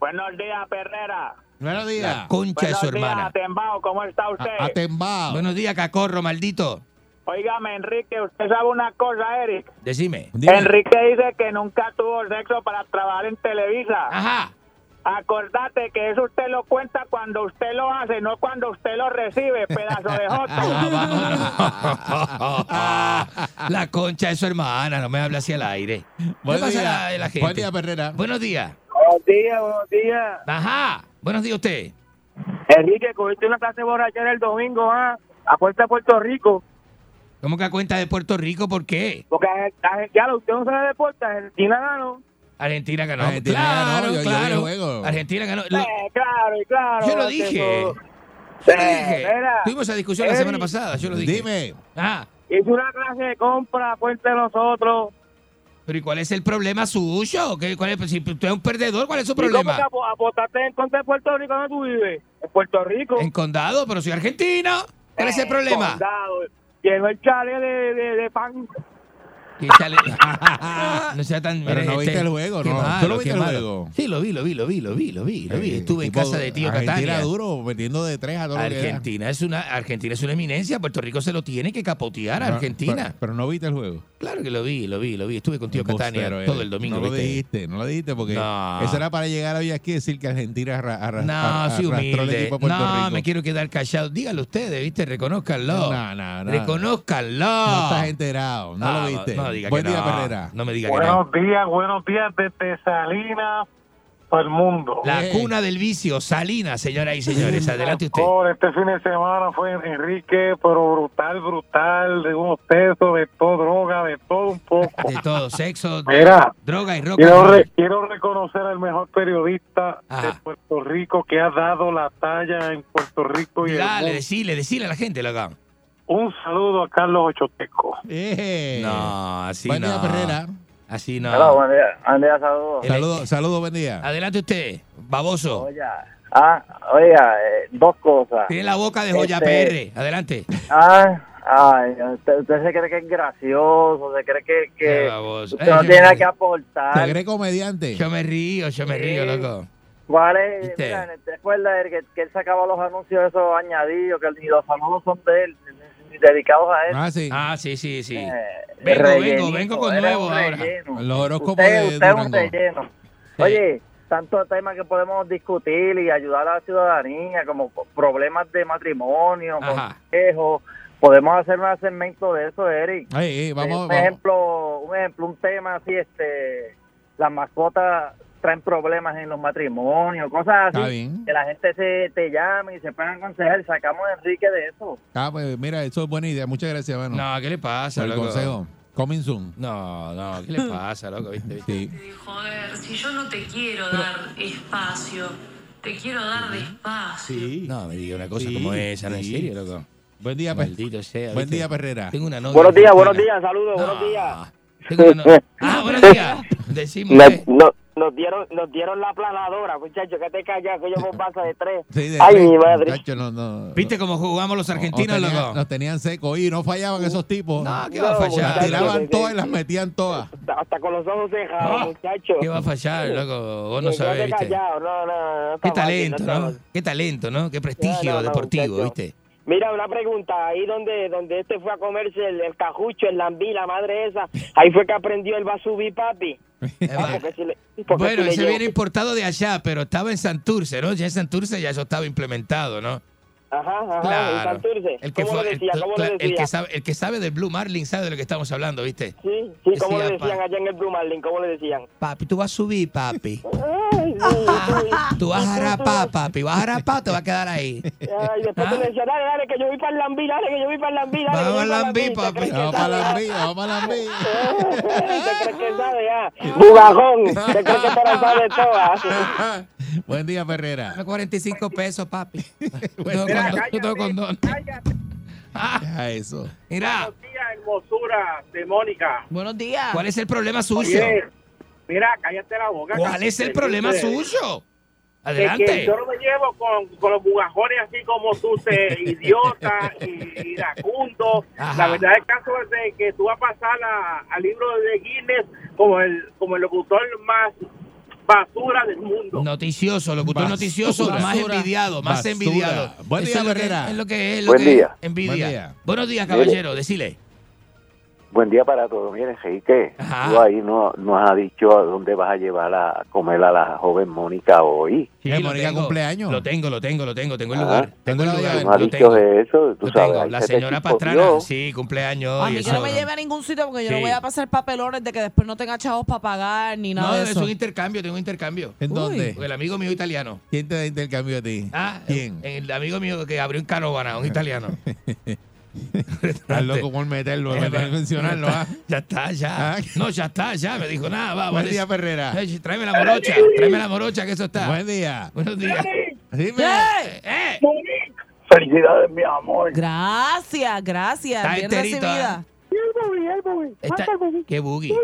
Buenos días, Perrera. Buenos La días. concha de Buenos su días, hermana. Tembao, ¿cómo está usted? A- Atembao. Buenos días, cacorro, maldito. Óigame, Enrique, usted sabe una cosa, Eric. Decime. Dime. Enrique dice que nunca tuvo sexo para trabajar en Televisa. Ajá. Acordate que eso usted lo cuenta cuando usted lo hace, no cuando usted lo recibe, pedazo de joto. la concha de su hermana, no me habla así al aire. Buen ¿Qué pasa día. la, la gente? Buen día, Perrera. Buenos días. Buenos días, buenos días. Ajá. Buenos días usted. Enrique, cogiste una clase borrachera el domingo, ¿ah? A puerta de Puerto Rico. ¿Cómo que a cuenta de Puerto Rico? ¿Por qué? Porque ya usted no sabe deporte, Argentina ganó. Argentina ganó. Argentina claro, ganó, yo- yo claro. juego. Argentina ganó. Lo- Eh, claro, y claro. yo lo dije. Yo lo Eh, dije. mira, Tuvimos esa discusión la semana pasada. Yo lo dije. Dime. Ah, Hizo una clase de compra, puente de nosotros. pero ¿y cuál es el problema suyo? ¿Qué- cuál es, si usted es un perdedor, ¿cuál es su ¿Y cómo problema? que apo- apostaste en contra de Puerto Rico donde tú vives? En Puerto Rico. En condado, pero soy argentino. ¿Cuál es el problema? Condado. Llenó el chale de, de, de pan. No sea tan. Pero no viste el juego, ¿no? ¿Tú lo viste el juego? Sí, lo vi, lo vi, lo vi, lo vi, lo vi, lo vi. Eh, Estuve en casa de tío Argentina Catania. duro, metiendo de tres a todo. Argentina es una Argentina es una eminencia, Puerto Rico se lo tiene que capotear a No, Argentina. Pero, no viste el juego. claro que lo vi, lo vi, lo vi. Estuve con tío Catania Embustero todo el domingo, No lo dijiste, no lo dijiste porque No. eso era para llegar hoy aquí y decir que Argentina arra- arra- No, sí, arrastró el equipo de Puerto No, Rico. me quiero quedar callado. Díganlo ustedes, ¿viste? Reconózcanlo. No, no, no. Reconózcanlo. No estás enterado, no, No, lo viste. No diga Buen que día, no. Perrera. No me diga que no. Buenos días, buenos días desde Salinas para el mundo. La Eh. cuna del vicio, Salinas, señoras y señores. Adelante usted. Por este fin de semana fue Enrique, pero brutal, brutal, de unos pesos, de todo, droga, de todo un poco. De todo, sexo, Mira, droga y rock. quiero, re- reconocer al mejor periodista de Ajá. Puerto Rico que ha dado la talla en Puerto Rico y el Dale, mundo. decile, decile a la gente lo haga. Un saludo a Carlos Ochoteco. Eh. No, así Buen no. día, Perrera. Así no. Hola, buen día. Buen día, saludos. Saludos, saludos, buen día. Adelante usted, baboso. Oiga, ah, oiga, eh, dos cosas. Tiene la boca de joya Este, PR. Adelante. Ah, ay, usted, usted se cree que es gracioso, se cree que, que baboso. usted Eh, no tiene nada que aportar. ¿Se cree comediante? Yo me río, yo me río, Sí. loco. ¿Cuál es? ¿Viste? Mira, ¿te acuerdas de que, que él sacaba los anuncios esos añadidos, que ni los saludos son de él, dedicados a él? Ah, sí. Ah, sí, sí, sí. Eh, Vengo, vengo, vengo con nuevo ahora. Los horóscopos Usted, de usted es un relleno. Oye, tantos temas que podemos discutir y ayudar a la ciudadanía, como problemas de matrimonio, Ajá. consejos. Podemos hacer un segmento de eso, Eric. Ay, ay, vamos, un vamos. ejemplo, un ejemplo, un tema así, este, las mascotas traen problemas en los matrimonios, cosas Está así. bien. Que la gente se te llame y se puedan aconsejar. Sacamos a Enrique de eso. Ah, pues mira, eso es buena idea. Muchas gracias, mano. No, ¿qué le pasa, Por el loco? consejo. Coming soon. No, no, ¿qué le pasa, loco? ¿Viste? ¿Viste? Sí. Joder, si yo no te quiero dar espacio, te quiero dar despacio. Sí. No, me diga una cosa Sí, como esa, no en sí. serio, loco. Buen día, Maldito sea. Buen ¿viste? día, Perrera. Tengo una novia. Buenos días, buenos días, saludos, No. buenos días. Tengo una no- Ah, buenos días. Decimos. Nos, ¿qué? Nos- dieron, nos dieron la planadora, muchachos, que te callas, que yo con pasa de tres. Sí, de Ay, tres, mi madre. muchacho, no, no. ¿Viste cómo jugamos los argentinos, nos, tenían, loco? nos tenían seco y no fallaban esos tipos. No, ¿qué va a fallar? Las tiraban sí, todas y las metían todas. Hasta, con los ojos cejados, Ah, muchachos. ¿Qué va a fallar, loco? Vos no sabés, ¿viste? callado, no, no, Qué talento, no. Qué talento, ¿no? Qué prestigio No, no, no, deportivo, muchacho. ¿viste? Mira, una pregunta, ahí donde donde este fue a comerse el, el cajucho, el lambí, la madre esa, ahí fue que aprendió el basubi, papi. Ah, porque si le- porque Bueno, si ese viene importado de allá, pero estaba en Santurce, ¿no? Ya en Santurce ya eso estaba implementado, ¿no? Ajá, ajá, Claro. en Santurce. El que, ¿Cómo fue- le decía? el- ¿Cómo el que sabe, el que sabe del Blue Marlin sabe de lo que estamos hablando, ¿viste? Sí, sí, ¿cómo Decía, le decían allá en el Blue Marlin? ¿Cómo le decían? Papi, tú vas a subir, papi. Tú vas a harapar, papi. Vas a harapar, te vas a quedar ahí. Ay, después tú le decías, dale, dale, que yo voy para el lambí, dale, que yo voy para el lambí, dale. Vamos al lambí, ¿Te papi. Vamos para la ah? envidia, vamos para la envidia. ¿Te crees que sabe, ah? Bugajón, ¿te crees que te lo sabe todas? Buen día, Ferrera. Dame 45 pesos, papi. No tengo Mira, condón, no tengo condón. Ah, eso. mira, Buenos días, hermosura de Mónica. Buenos días. ¿cuál es el problema suyo? Oye, mira, cállate la boca. ¿Cuál es el problema suyo? Adelante. que yo no me llevo con, con los bugajones así como tú, te idiota y iracundo. La verdad el caso es de que tú vas a pasar a- al libro de Guinness como el, como el locutor más basura del mundo. Noticioso, locutor noticioso, más Basura. envidiado, más Basura. envidiado. Buen Eso día, es lo que- Herrera. Es lo que es, lo Buen que día. es envidia. Buen día. Buenos días, caballero, decile. Buen día para todos. Miren, Enrique, Ajá. tú ahí no nos has dicho a dónde vas a llevar a comer a la joven Mónica hoy. Sí, Eh, Mónica tengo. cumpleaños. Lo tengo, lo tengo, lo tengo, tengo el Ah. lugar. Tengo el lugar. No has dicho tengo. eso, tú Lo sabes. tengo. La señora. Pastrana, sí, cumpleaños. A mí que eso. no me lleve a ningún sitio porque yo no voy a pasar papelones de que después no tenga chavos para pagar ni nada No, de es eso. un intercambio, tengo un intercambio. ¿En dónde? Con el amigo mío italiano. ¿Quién te da intercambio a ti? Ah, ¿Quién? El amigo mío que abrió en Canovana, un italiano. Estás loco por meterlo, Eh, meter- mencionarlo. ¿ah? Ya está, ya. Ah. No, ya está, ya. Me dijo, nada, vamos. Buen día, Ferrera. Tráeme la morocha, tráeme la morocha, que eso está. Buen día. Buenos días. Dime. Eh, eh. Felicidades, mi amor. Gracias, gracias. Está bien enterito, recibida. Está- ¿Qué boogie?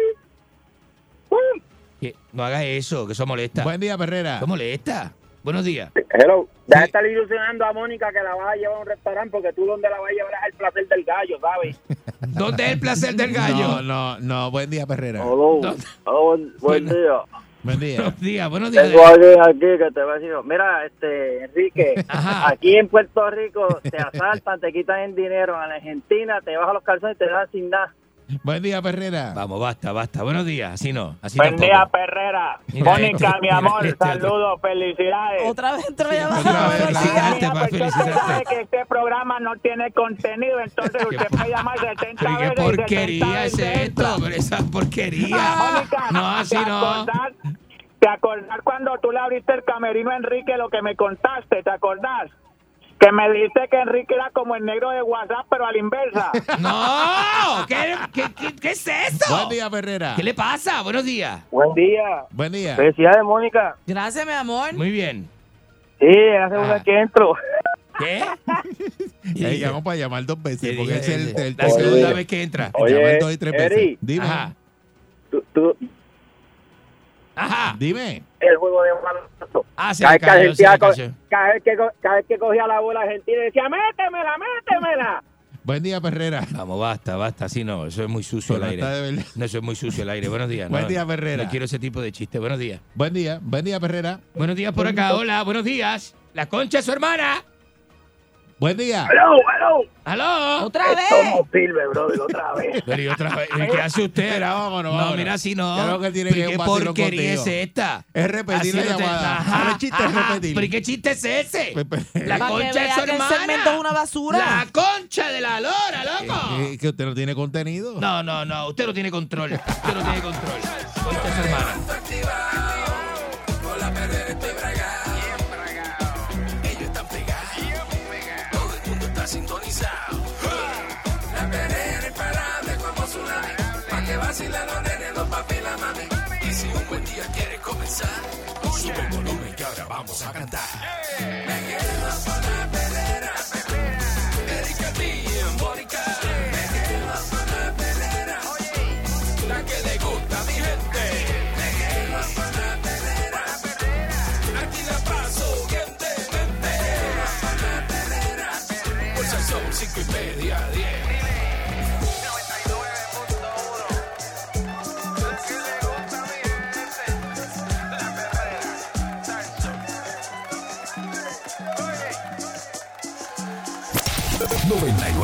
¿Qué? No haga eso, que eso molesta. Buen día, Ferrera. Eso molesta. Buenos días. Hello. Deja de Sí. estar ilusionando a Mónica que la vas a llevar a un restaurante porque tú donde la vas a llevar es el placer del gallo, ¿sabes? ¿Dónde es el placer del gallo? No, no, no. Buen día. ¿Dónde? Hello, buen, buen día. Buen día. Buenos días, buenos días. Tengo alguien aquí que te va a decir, mira, este, Enrique, Ajá. aquí en Puerto Rico te asaltan, te quitan el dinero, en Argentina te bajan los calzones y te dejan sin nada. Buen día, Ferrera. Vamos, basta, basta. Buenos días. Así no, así Buen tampoco. día, Perrera. Mira Mónica, mi amor, este saludos, felicidades. Otra vez entró llamada. otra vez, sí. días. Felicitarte, Pues que este programa no tiene contenido, entonces usted puede llamar 70 Pero ¿y veces. qué y 70 porquería es esto? Pero esa porquería. Mónica, No, así ¿te no. acordás? ¿Te acordás cuando tú le abriste el camerino a Enrique lo que me contaste? ¿Te acordás? Que me dijiste que Enrique era como el negro de WhatsApp, pero a la inversa. ¡No! ¿Qué, qué, qué, qué es eso? Buen día, Ferrera. ¿Qué le pasa? Buenos días. Buen día. Buen día. Felicidades, Mónica. Gracias, mi amor. Muy bien. Sí, hace Ah. una que entro. ¿Qué? Ey, vamos para llamar dos veces, ¿Qué porque dije? es el, el La segunda vez que entra. Oye, Llamar dos y tres veces. Eri. Dime. Ajá. Tú, tú, Ajá. Dime. el juego de baloncesto. Ah, se cada, vez que cada vez que co- cada vez que cogía la bola Argentina decía, métemela, métemela. Buen día, Perrera. Vamos, basta, basta. Así no, eso es muy sucio Pero el aire. No, eso es muy sucio el aire. Buenos días. Buen no, día, Ferrera. No quiero ese tipo de chiste. Buenos días. Buen día, buen día, Perrera. Buenos días por acá. Hola, buenos días. La concha es su hermana. Buen día. Hello, hello. ¡Aló! ¡Otra vez! Esto no sirve, brother, otra vez. Pero y otra vez, ¿qué hace usted? Mira, vámonos, no, vámonos. mira, si no. Creo que tiene que ¿Qué porquería es contigo. esta? Es repetir la llamada. Ajá, el chiste es ajá. repetir. ¿Pero y qué chiste es ese? Pues, pues, La que concha es vea su que el hermana. segmento es una basura. La concha de la lora, loco. que, que usted no tiene contenido. No, no, no. Usted no tiene control. Usted no tiene control. Concha es su hermana. Vamos a cantar.